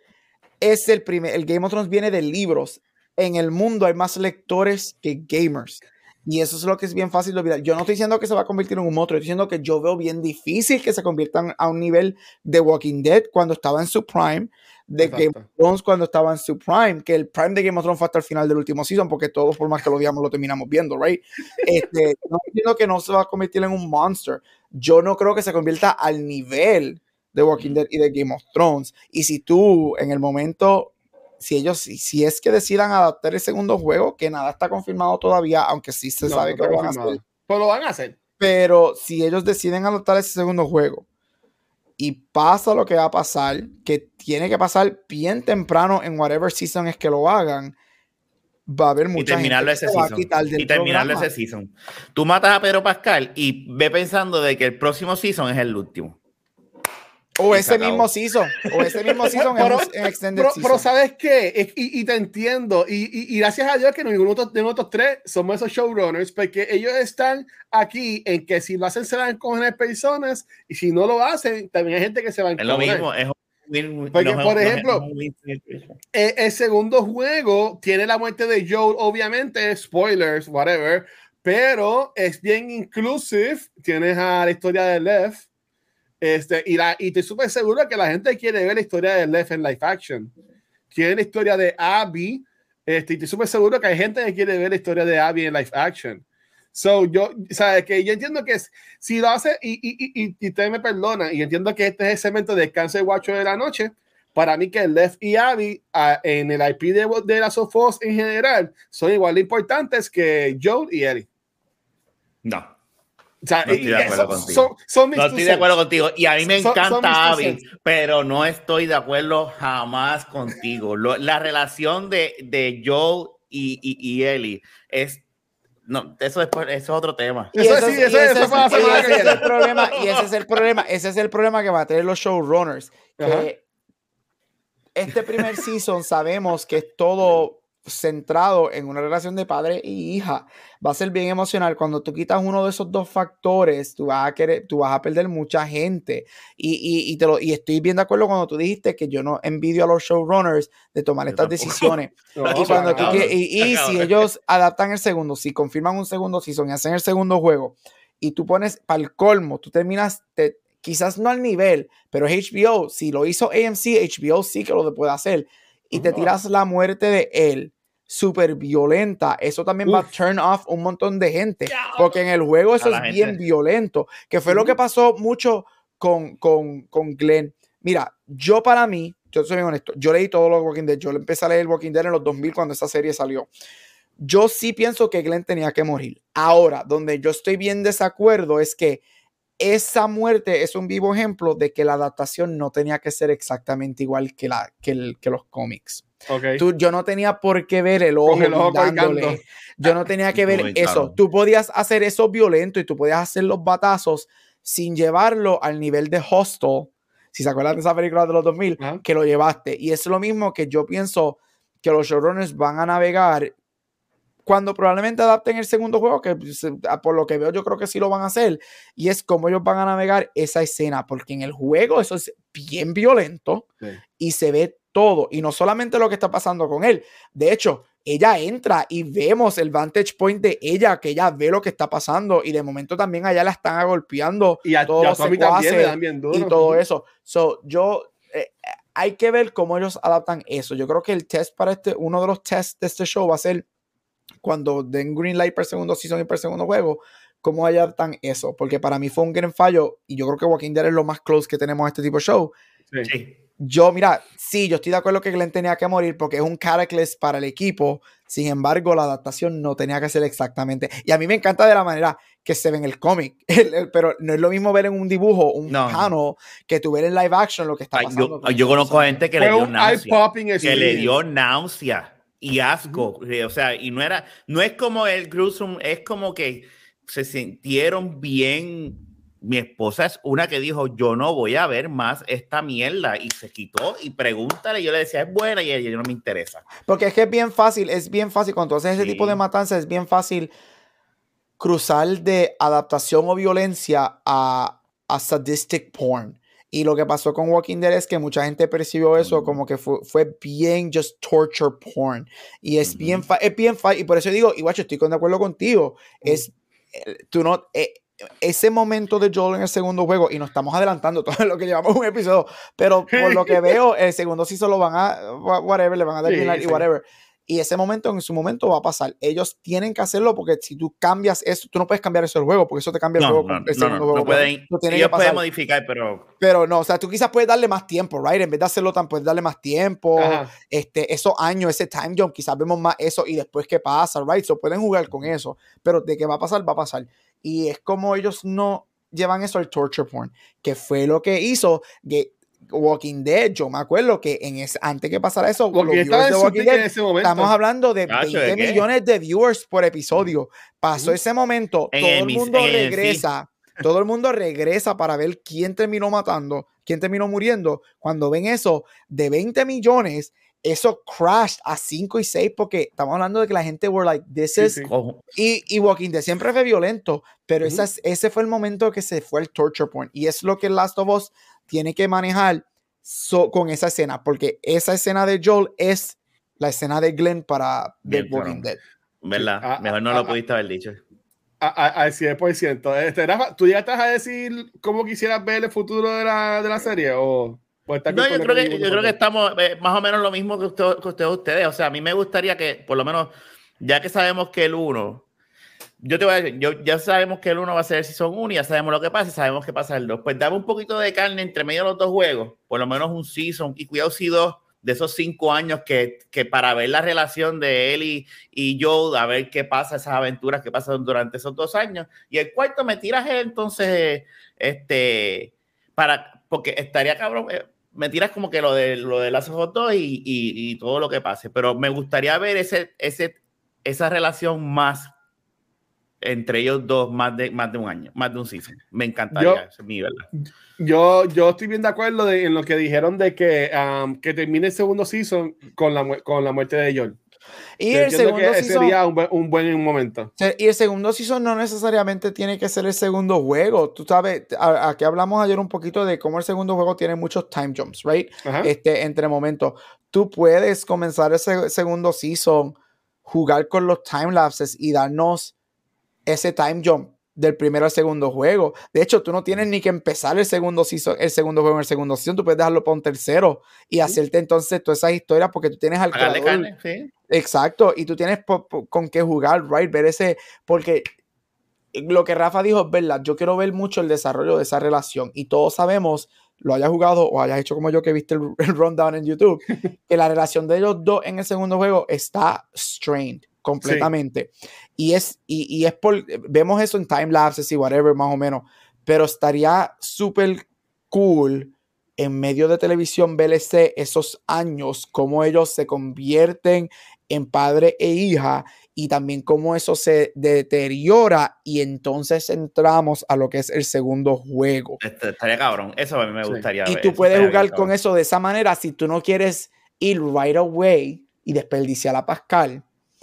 Es el primer, el Game of Thrones viene de libros. En el mundo hay más lectores que gamers. Y eso es lo que es bien fácil de olvidar. Yo no estoy diciendo que se va a convertir en un monstruo, estoy diciendo que yo veo bien difícil que se conviertan a un nivel de Walking Dead cuando estaba en su prime, de Game of Exacto. Thrones cuando estaba en su prime, que el prime de Game of Thrones fue hasta el final del último season, porque todos, por más que lo odiamos, lo terminamos viendo, right? *laughs* Este, no entiendo que no se va a convertir en un monster. Yo no creo que se convierta al nivel de Walking Dead y de Game of Thrones. Y si tú en el momento, si ellos, si, si es que decidan adaptar el segundo juego, que nada está confirmado todavía, aunque sí se No, sabe no que lo van a hacer. Pero lo van a hacer. Pero si ellos deciden adoptar ese segundo juego y pasa lo que va a pasar, que tiene que pasar bien temprano en whatever season es que lo hagan, va a haber Y mucha terminarlo gente ese que se va a season. quitar del Y terminarlo programa. ese season. Tú matas a Pedro Pascal y ve pensando de que el próximo season es el último. O ese mismo season. O ese mismo season en, Pero- un- en Extended Pero, Season. pero ¿sabes qué? Es- Y, y te entiendo. Y, y- y gracias a Dios que ninguno de nosotros- tres somos esos showrunners, porque ellos están aquí en que si lo hacen se van a encoger personas y si no lo hacen, también hay gente que se va a Es lo encojonar. mismo. Es Porque, no por no ejemplo, no situation. Eh, el segundo juego tiene la muerte de Joel, obviamente, spoilers, whatever, pero es bien inclusive. Tienes a la historia de Left. Este, y, la, y estoy súper seguro que la gente quiere ver la historia de Left en live action. Tiene la historia de Abby. Este, y estoy súper seguro que hay gente que quiere ver la historia de Abby en live action. So, yo, sabes que yo entiendo que si lo hace, y, y, y, y, y usted me perdona, y entiendo que este es el segmento de Cáncer Guacho de la noche, para mí que Left y Abby en el IP de, de las of Us en general son igual de importantes que Joel y Ellie. No. O sea, No estoy de acuerdo son- contigo. son- son mis No estoy de acuerdo contigo. Y a mí me encanta Abby, pero no estoy de acuerdo jamás contigo. Lo- la relación de, de Joel y, y, y Ellie es. No, eso, después, eso es otro tema. Y Eso sí, es- eso- y eso y el problema, y ese es el problema, ese es el problema que va a tener los showrunners. Que este primer season sabemos que es todo centrado en una relación de padre y hija. Va a ser bien emocional. Cuando tú quitas uno de esos dos factores, tú vas a querer, tú vas a perder mucha gente. Y, y, y te lo, y estoy bien de acuerdo cuando tú dijiste que yo no envidio a los showrunners de tomar Yo estas tampoco. decisiones. *laughs* No, Y, cuando tú quieres- y, si ellos adaptan el segundo, si confirman un segundo season y hacen el segundo juego, y tú pones para el colmo, tú terminas, te- quizás no al nivel, pero HBO, si lo hizo AMC, HBO sí que lo puede hacer, y te tiras la muerte de él, súper violenta, eso también va a turn off un montón de gente, porque en el juego eso es gente. bien violento, que fue lo que pasó mucho con, con, con Glenn. Mira, yo para mí, yo soy bien honesto, yo leí todo lo Walking Dead, yo empecé a leer Walking Dead en los 2000 cuando esa serie salió. Yo sí pienso que Glenn tenía que morir. Ahora, donde yo estoy bien desacuerdo es que esa muerte es un vivo ejemplo de que la adaptación no tenía que ser exactamente igual que, la, que, el- que los cómics. Ok. Tú- yo no tenía por qué ver el ojo, el ojo. Yo no tenía que ver eso. Tú podías hacer eso violento y tú podías hacer los batazos sin llevarlo al nivel de Hostel. Si se acuerdan de esa película de los 2000, Ajá. que lo llevaste. Y es lo mismo que yo pienso que los showrunners van a navegar cuando probablemente adapten el segundo juego, que por lo que veo yo creo que sí lo van a hacer, y es cómo ellos van a navegar esa escena, porque en el juego eso es bien violento Sí. y se ve todo, y no solamente lo que está pasando con él, de hecho, ella entra y vemos el vantage point de ella, que ella ve lo que está pasando, y de momento también allá la están agolpeando Y a, todos y a también le dan bien duro. y todo eso. So, yo, eh, hay que ver cómo ellos adaptan eso. Yo creo que el test para este, uno de los tests de este show va a ser cuando den green light para el segundo season y para el segundo juego, cómo adaptan eso. Porque para mí fue un gran fallo y yo creo que Walking Dead es lo más close que tenemos a este tipo de show. Sí. Sí. Yo, mira, sí, yo estoy de acuerdo que Glenn tenía que morir porque es un cataclysm para el equipo. Sin embargo, la adaptación no tenía que ser exactamente. Y a mí me encanta de la manera que se ve en el cómic. *laughs* Pero no es lo mismo ver en un dibujo, un No. panel, que tú ver en live action lo que está Ay, pasando. yo, con yo ese conozco gente que le dio un náusea. eye-popping que le dio náusea y asco. eh, O sea, y no era, no es como el gruesome, es como que se sintieron bien. Mi esposa es una que dijo, yo no voy a ver más esta mierda. Y se quitó y pregúntale. Yo le decía, es buena y ella no me interesa. Porque es que es bien fácil, es bien fácil, cuando haces ese Sí. tipo de matanza, es bien fácil cruzar de adaptación o violencia a, a sadistic porn. Y lo que pasó con Walking Dead es que mucha gente percibió eso como que fue, fue bien just torture porn. Y es bien Ujú. fa- es bien fa- y por eso digo, igual estoy con- de acuerdo contigo. Es tú no eh, ese momento de Joel en el segundo juego, y nos estamos adelantando *laughs* todo lo que llevamos un episodio, pero por lo que *laughs* veo, el segundo sí solo van a, wha- whatever, le van a dar Sí, light y sí. whatever. Y ese momento en su momento va a pasar. Ellos tienen que hacerlo porque si tú cambias eso, tú no puedes cambiar eso del juego porque eso te cambia el No, juego. no, el no, segundo no, juego, no pueden, Lo tiene que ellos pueden pasar. modificar, pero Pero no, o sea, tú quizás puedes darle más tiempo, right? En vez de hacerlo tan, puedes darle más tiempo. Ajá. Este, esos años, ese time jump, quizás vemos más eso y después qué pasa, right? So pueden jugar con eso, pero de qué va a pasar, va a pasar. Y es como ellos no llevan eso al torture porn, que fue lo que hizo que Walking Dead. Yo me acuerdo que en ese, antes que pasara eso, los viewers de Walking Dead, ese momento. estamos hablando de Cacho, 20 ¿de millones de viewers por episodio. Pasó ese momento, En todo el mis- mundo el regresa. Todo el mundo regresa para ver quién terminó matando, quién terminó muriendo. Cuando ven eso de 20 millones, eso crashed a 5 y 6 porque estamos hablando de que la gente were like, this Sí, is... sí. Y, y Walking Dead siempre fue violento, pero esa es- ese fue el momento que se fue el torture point. Y es lo que Last of Us tiene que manejar so- con esa escena, porque esa escena de Joel es la escena de Glenn para The Walking. Dead. ¿verdad? Ah, Mejor no ah, lo ah, pudiste haber dicho. Al 100%. Este, Rafa, ¿tú llegaste a decir cómo quisieras ver el futuro de la, de la serie? ¿O, o estás No, yo creo que, yo creo que estamos eh, más o menos lo mismo que, usted- que ustedes, ustedes. O sea, a mí me gustaría que, por lo menos, ya que sabemos que el 1, yo te voy a decir, yo, ya sabemos que el 1 va a ser el Season 1 y ya sabemos lo que pasa y sabemos que pasa el 2. Pues dame un poquito de carne entre medio de los dos juegos, por lo menos un Season, y cuidado si dos de esos cinco años que, que para ver la relación de él y, y Joe, a ver qué pasa, esas aventuras que pasan durante esos dos años. Y el cuarto me tiras entonces, este, para, porque estaría cabrón, eh, me tiras como que lo de lo de Last of Us 2 y, y, y todo lo que pase, pero me gustaría ver ese, ese, esa relación más entre ellos dos más de, más de un año, más de un season. Me encantaría, Yo- es mi verdad. Yo, yo estoy bien de acuerdo de- en lo que dijeron de que, um, que termine el segundo season con la, con la muerte de Joel. Y Yo el segundo que ese season- sería un buen, un buen momento. Y el segundo season no necesariamente tiene que ser el segundo juego. Tú sabes, a- aquí hablamos ayer un poquito de cómo el segundo juego tiene muchos time jumps, right? Ajá. Este, entre momentos. Tú puedes comenzar ese segundo season, jugar con los time lapses y darnos ese time jump del primero al segundo juego. De hecho, tú no tienes ni que empezar el segundo season, el segundo juego en el segundo season, tú puedes dejarlo para un tercero y hacerte entonces todas esas historias porque tú tienes al Pagarle creador- carne, sí. Exacto, y tú tienes po- po- con qué jugar, right? Ver ese, porque lo que Rafa dijo es verdad, yo quiero ver mucho el desarrollo de esa relación y todos sabemos, lo hayas jugado o hayas hecho como yo que viste el, *laughs* el rundown en YouTube, *laughs* que la relación de ellos dos en el segundo juego está strained completamente. Y es, y, y es por, vemos eso en time lapses y whatever más o menos, pero estaría súper cool en medio de televisión VLC esos años, cómo ellos se convierten en padre e hija y también cómo eso se deteriora y entonces entramos a lo que es el segundo juego. Este, estaría cabrón. Eso a mí me Sí. gustaría Y ver, tú eso puedes jugar bien con cabrón. eso de esa manera si tú no quieres ir right away y desperdiciar a Pascal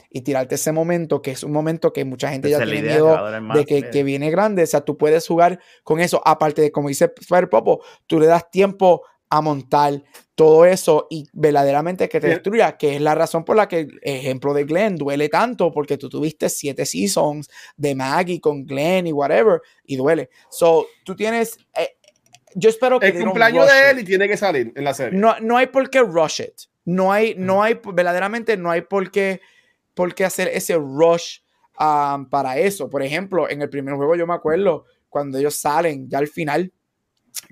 y tirarte ese momento, que es un momento que mucha gente Esa ya tiene miedo de que, que viene grande. O sea, tú puedes jugar con eso. Aparte de, como dice Spider Popo, tú le das tiempo a montar todo eso y verdaderamente que te destruya, que es la razón por la que el ejemplo de Glenn duele tanto, porque tú tuviste siete seasons de Maggie con Glenn y whatever, y duele. So, tú tienes... eh, yo espero que... El cumpleaños de él y tiene que salir en la serie. No, no hay por qué rush it. No hay, no hay, verdaderamente no hay por qué, por qué hacer ese rush um, para eso. Por ejemplo, en el primer juego yo me acuerdo cuando ellos salen, ya al final,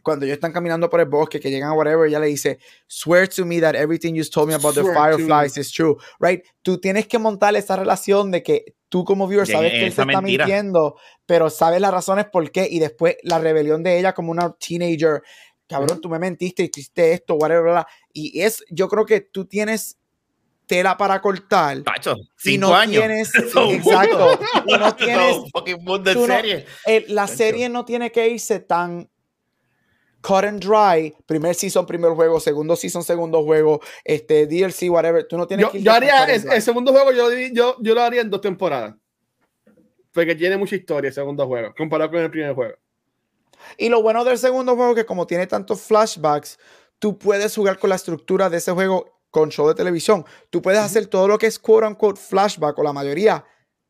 cuando ellos están caminando por el bosque, que llegan a whatever, ella le dice, swear to me that everything you told me about the Swear to fireflies is true, right? Tú tienes que montar esa relación de que tú como viewer sabes que él se está mintiendo, pero sabes las razones por qué, y después la rebelión de ella como una teenager, cabrón, tú me mentiste, hiciste esto, whatever, bla, bla. y es, yo creo que tú tienes tela para cortar, y cinco no años. tienes, *laughs* exacto, no *laughs* tienes, tú no- serie. eh, la serie no tiene que irse tan cut and dry, primer season, primer juego, segundo season, segundo juego, este DLC, whatever, tú no tienes Yo, que yo haría el segundo juego, yo, yo, yo lo haría en dos temporadas. Porque tiene mucha historia el segundo juego, comparado con el primer juego. Y lo bueno del segundo juego es que como tiene tantos flashbacks, tú puedes jugar con la estructura de ese juego con show de televisión. Tú puedes hacer todo lo que es quote unquote flashback o la mayoría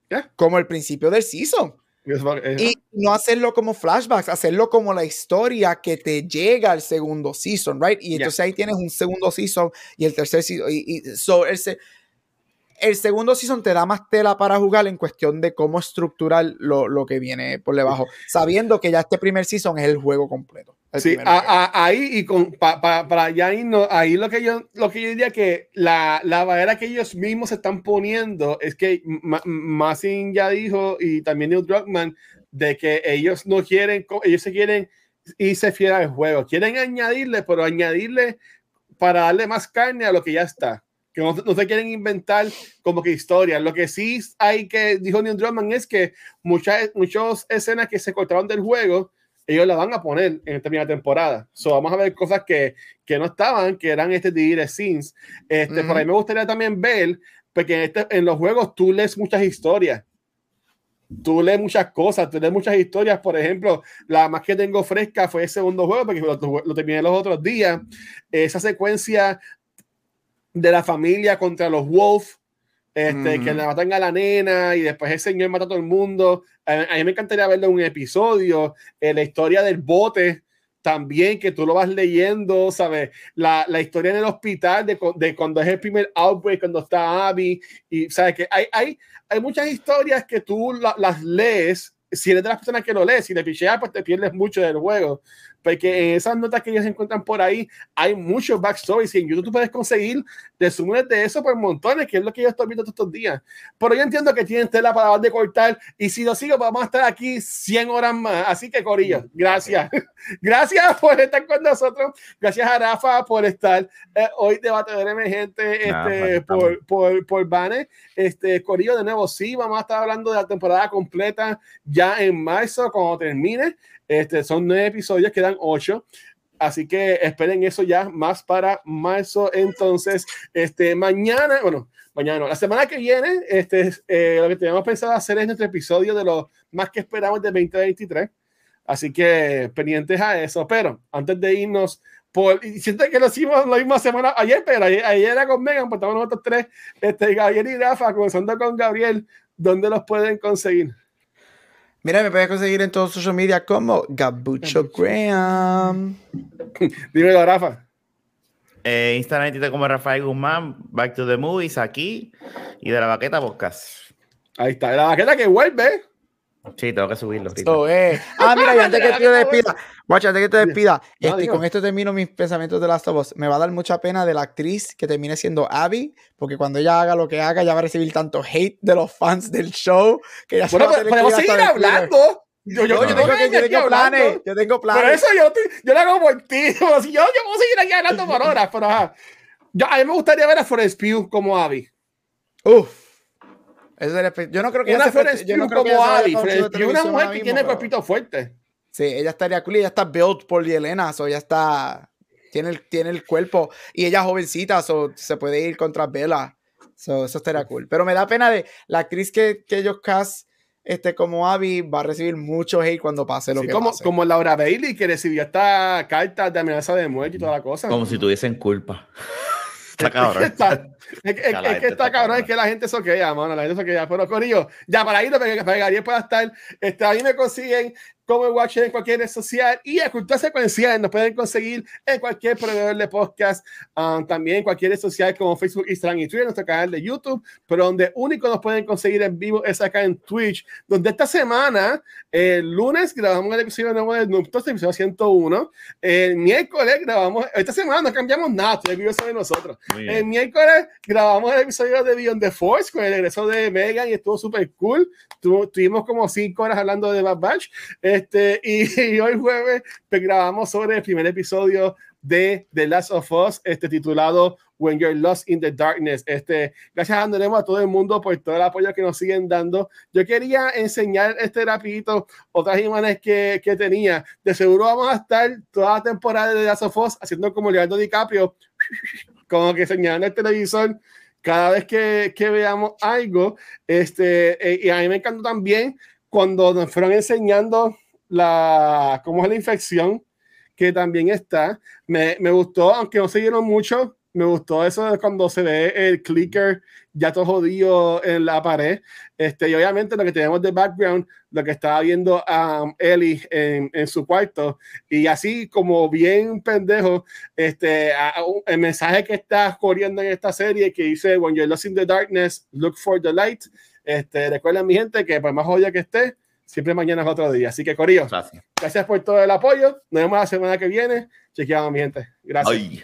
Ya. como el principio del season. Y no hacerlo como flashbacks, hacerlo como la historia que te llega al segundo season, right? Y entonces ahí tienes un segundo season y el tercer season. Y, y- so, el el segundo season te da más tela para jugar en cuestión de cómo estructurar lo, lo que viene por debajo, sabiendo que ya este primer season es el juego completo. el Sí, a- a- ahí y con pa- pa- para allá irnos, ahí lo que yo lo que yo diría que la, la barrera que ellos mismos se están poniendo es que Ma- Massin ya dijo y también Neil Druckmann de que ellos no quieren, ellos se quieren irse fiel al juego, quieren añadirle, pero añadirle para darle más carne a lo que ya está. Que no, no se quieren inventar como que historias. Lo que sí hay que, dijo Neil Druckmann, es que muchas, muchas escenas que se cortaron del juego, ellos la van a poner en esta primera temporada. So, vamos a ver cosas que, que no estaban, que eran este de scenes. Este, Ujú. Por ahí me gustaría también ver, porque en, este- en los juegos tú lees muchas historias. Tú lees muchas cosas, tú lees muchas historias. Por ejemplo, la más que tengo fresca fue el segundo juego, porque lo, lo terminé los otros días. Esa secuencia de la familia contra los Wolf, este, Ujú. que le matan a la nena y después el señor mata a todo el mundo. A, a mí me encantaría verlo en un episodio. eh, la historia del bote también, que tú lo vas leyendo, ¿sabes? La, la historia en el hospital de, de cuando es el primer outbreak, cuando está Abby, y sabes que hay, hay, hay muchas historias que tú la- las lees. Si eres de las personas que lo lees, si le picheas, pues te pierdes mucho del juego. Porque en esas notas que ellos encuentran por ahí, hay muchos backstories y en YouTube tú puedes conseguir resúmenes de eso por montones, que es lo que yo estoy viendo todos estos días. Pero yo entiendo que tienen tela para de cortar y si lo sigo, vamos a estar aquí 100 horas más. Así que, Corillo, gracias. *laughs* Gracias por estar con nosotros. Gracias a Rafa por estar eh, hoy de Batedor Emergente este, pues, por, por, por Bane. Este, Corillo, de nuevo, sí, vamos a estar hablando de la temporada completa ya en marzo, cuando termine. Este, son nueve episodios, quedan ocho. Así que esperen eso ya más para marzo. Entonces, este, mañana, bueno, mañana no, la semana que viene, este, eh, lo que teníamos pensado hacer es nuestro episodio de los más que esperamos de 2023. Así que pendientes a eso. Pero antes de irnos, por, y siento que lo hicimos la misma semana ayer, pero ayer, ayer era con Megan, pues estamos nosotros tres, este, Gabriel y Rafa, comenzando con Gabriel. ¿Dónde los pueden conseguir? Mira, me puedes conseguir en todos social media como Gabucho Graham. *laughs* Dímelo, Rafa. Eh, Instagram Twitter como Rafael Guzmán, Back to the Movies aquí y de la Baqueta Podcast. Ahí está, la vaqueta que vuelve. Sí, tengo que subirlo. ahorita. Es. Ah, mira, y antes que te *laughs* despida, guacha, antes que te despida, No, este, con esto termino mis pensamientos de Last of Us. Me va a dar mucha pena de la actriz que termine siendo Abby, porque cuando ella haga lo que haga, ya va a recibir tanto hate de los fans del show que ya se Bueno, va a pero tener que podemos ir seguir hablando. Yo, yo, No, yo tengo, que- yo tengo planes, yo tengo planes. eso yo, te- yo lo hago por ti. *laughs* Yo, yo puedo seguir aquí hablando por horas, pero ajá. Yo, a mí me gustaría ver a Forest Pugh como Abby. Uf. Eso espe- yo no creo que Una no Pugh ella como Pugh es una mujer que mismo, tiene pero- cuerpito fuerte. Sí, ella estaría cool y ella está built por Yelena, so ella está, tiene el, tiene el cuerpo y ella es jovencita, so se puede ir contra Bella, so eso estaría cool. Pero me da pena de la actriz que, que ellos cast este, como Abby va a recibir mucho hate cuando pase lo Sí, que como, pase. como Laura Bailey, que recibió esta carta de amenaza de muerte y toda la cosa. Como si tuviesen culpa. Está cabrón. *laughs* Está- es, que- es- Ya la es que está está cabrón, es que la gente soquea, mano, la gente soquea. Pero Corillo, ya para irlo, para que, Gabriel pueda estar, este, ahí me consiguen como Watcher en cualquier red social y a Cultura Secuencial nos pueden conseguir en cualquier proveedor de podcast, um, también en cualquier red social como Facebook, Instagram y Twitter, nuestro canal de YouTube, pero donde único nos pueden conseguir en vivo es acá en Twitch, donde esta semana, el lunes grabamos el episodio nuevo de el episodio 101, el miércoles grabamos, esta semana no cambiamos nada, el vivo de nosotros. El miércoles grabamos el episodio de Beyond the Force con el regreso de Megan y estuvo súper cool. Tu- tuvimos como cinco horas hablando de Bad Batch. Este, y, *laughs* y hoy jueves pues, grabamos sobre el primer episodio de The Last of Us, este, titulado When You're Lost in the Darkness. Este, gracias andremos a todo el mundo por todo el apoyo que nos siguen dando. Yo quería enseñar este rapidito otras imágenes que, que tenía. De seguro vamos a estar toda la temporada de The Last of Us haciendo como Leonardo DiCaprio *laughs* como que señalando el televisor cada vez que, que veamos algo. Este, eh, y a mí me encantó también cuando nos fueron enseñando la, cómo es la infección, que también está. Me, me gustó, aunque no se dieron mucho Me gustó eso de cuando se ve el clicker ya todo jodido en la pared. Este, y obviamente lo que tenemos de background, lo que estaba viendo a um, Ellie en, en, su cuarto. Y así como bien pendejo, este, el mensaje que está corriendo en esta serie que dice, When you're lost in the darkness, look for the light. Este, recuerden mi gente que por más jodida que esté, siempre mañana es otro día. Así que Corillo, gracias. gracias por todo el apoyo. Nos vemos la semana que viene. Chequeamos mi gente. Gracias. Ay.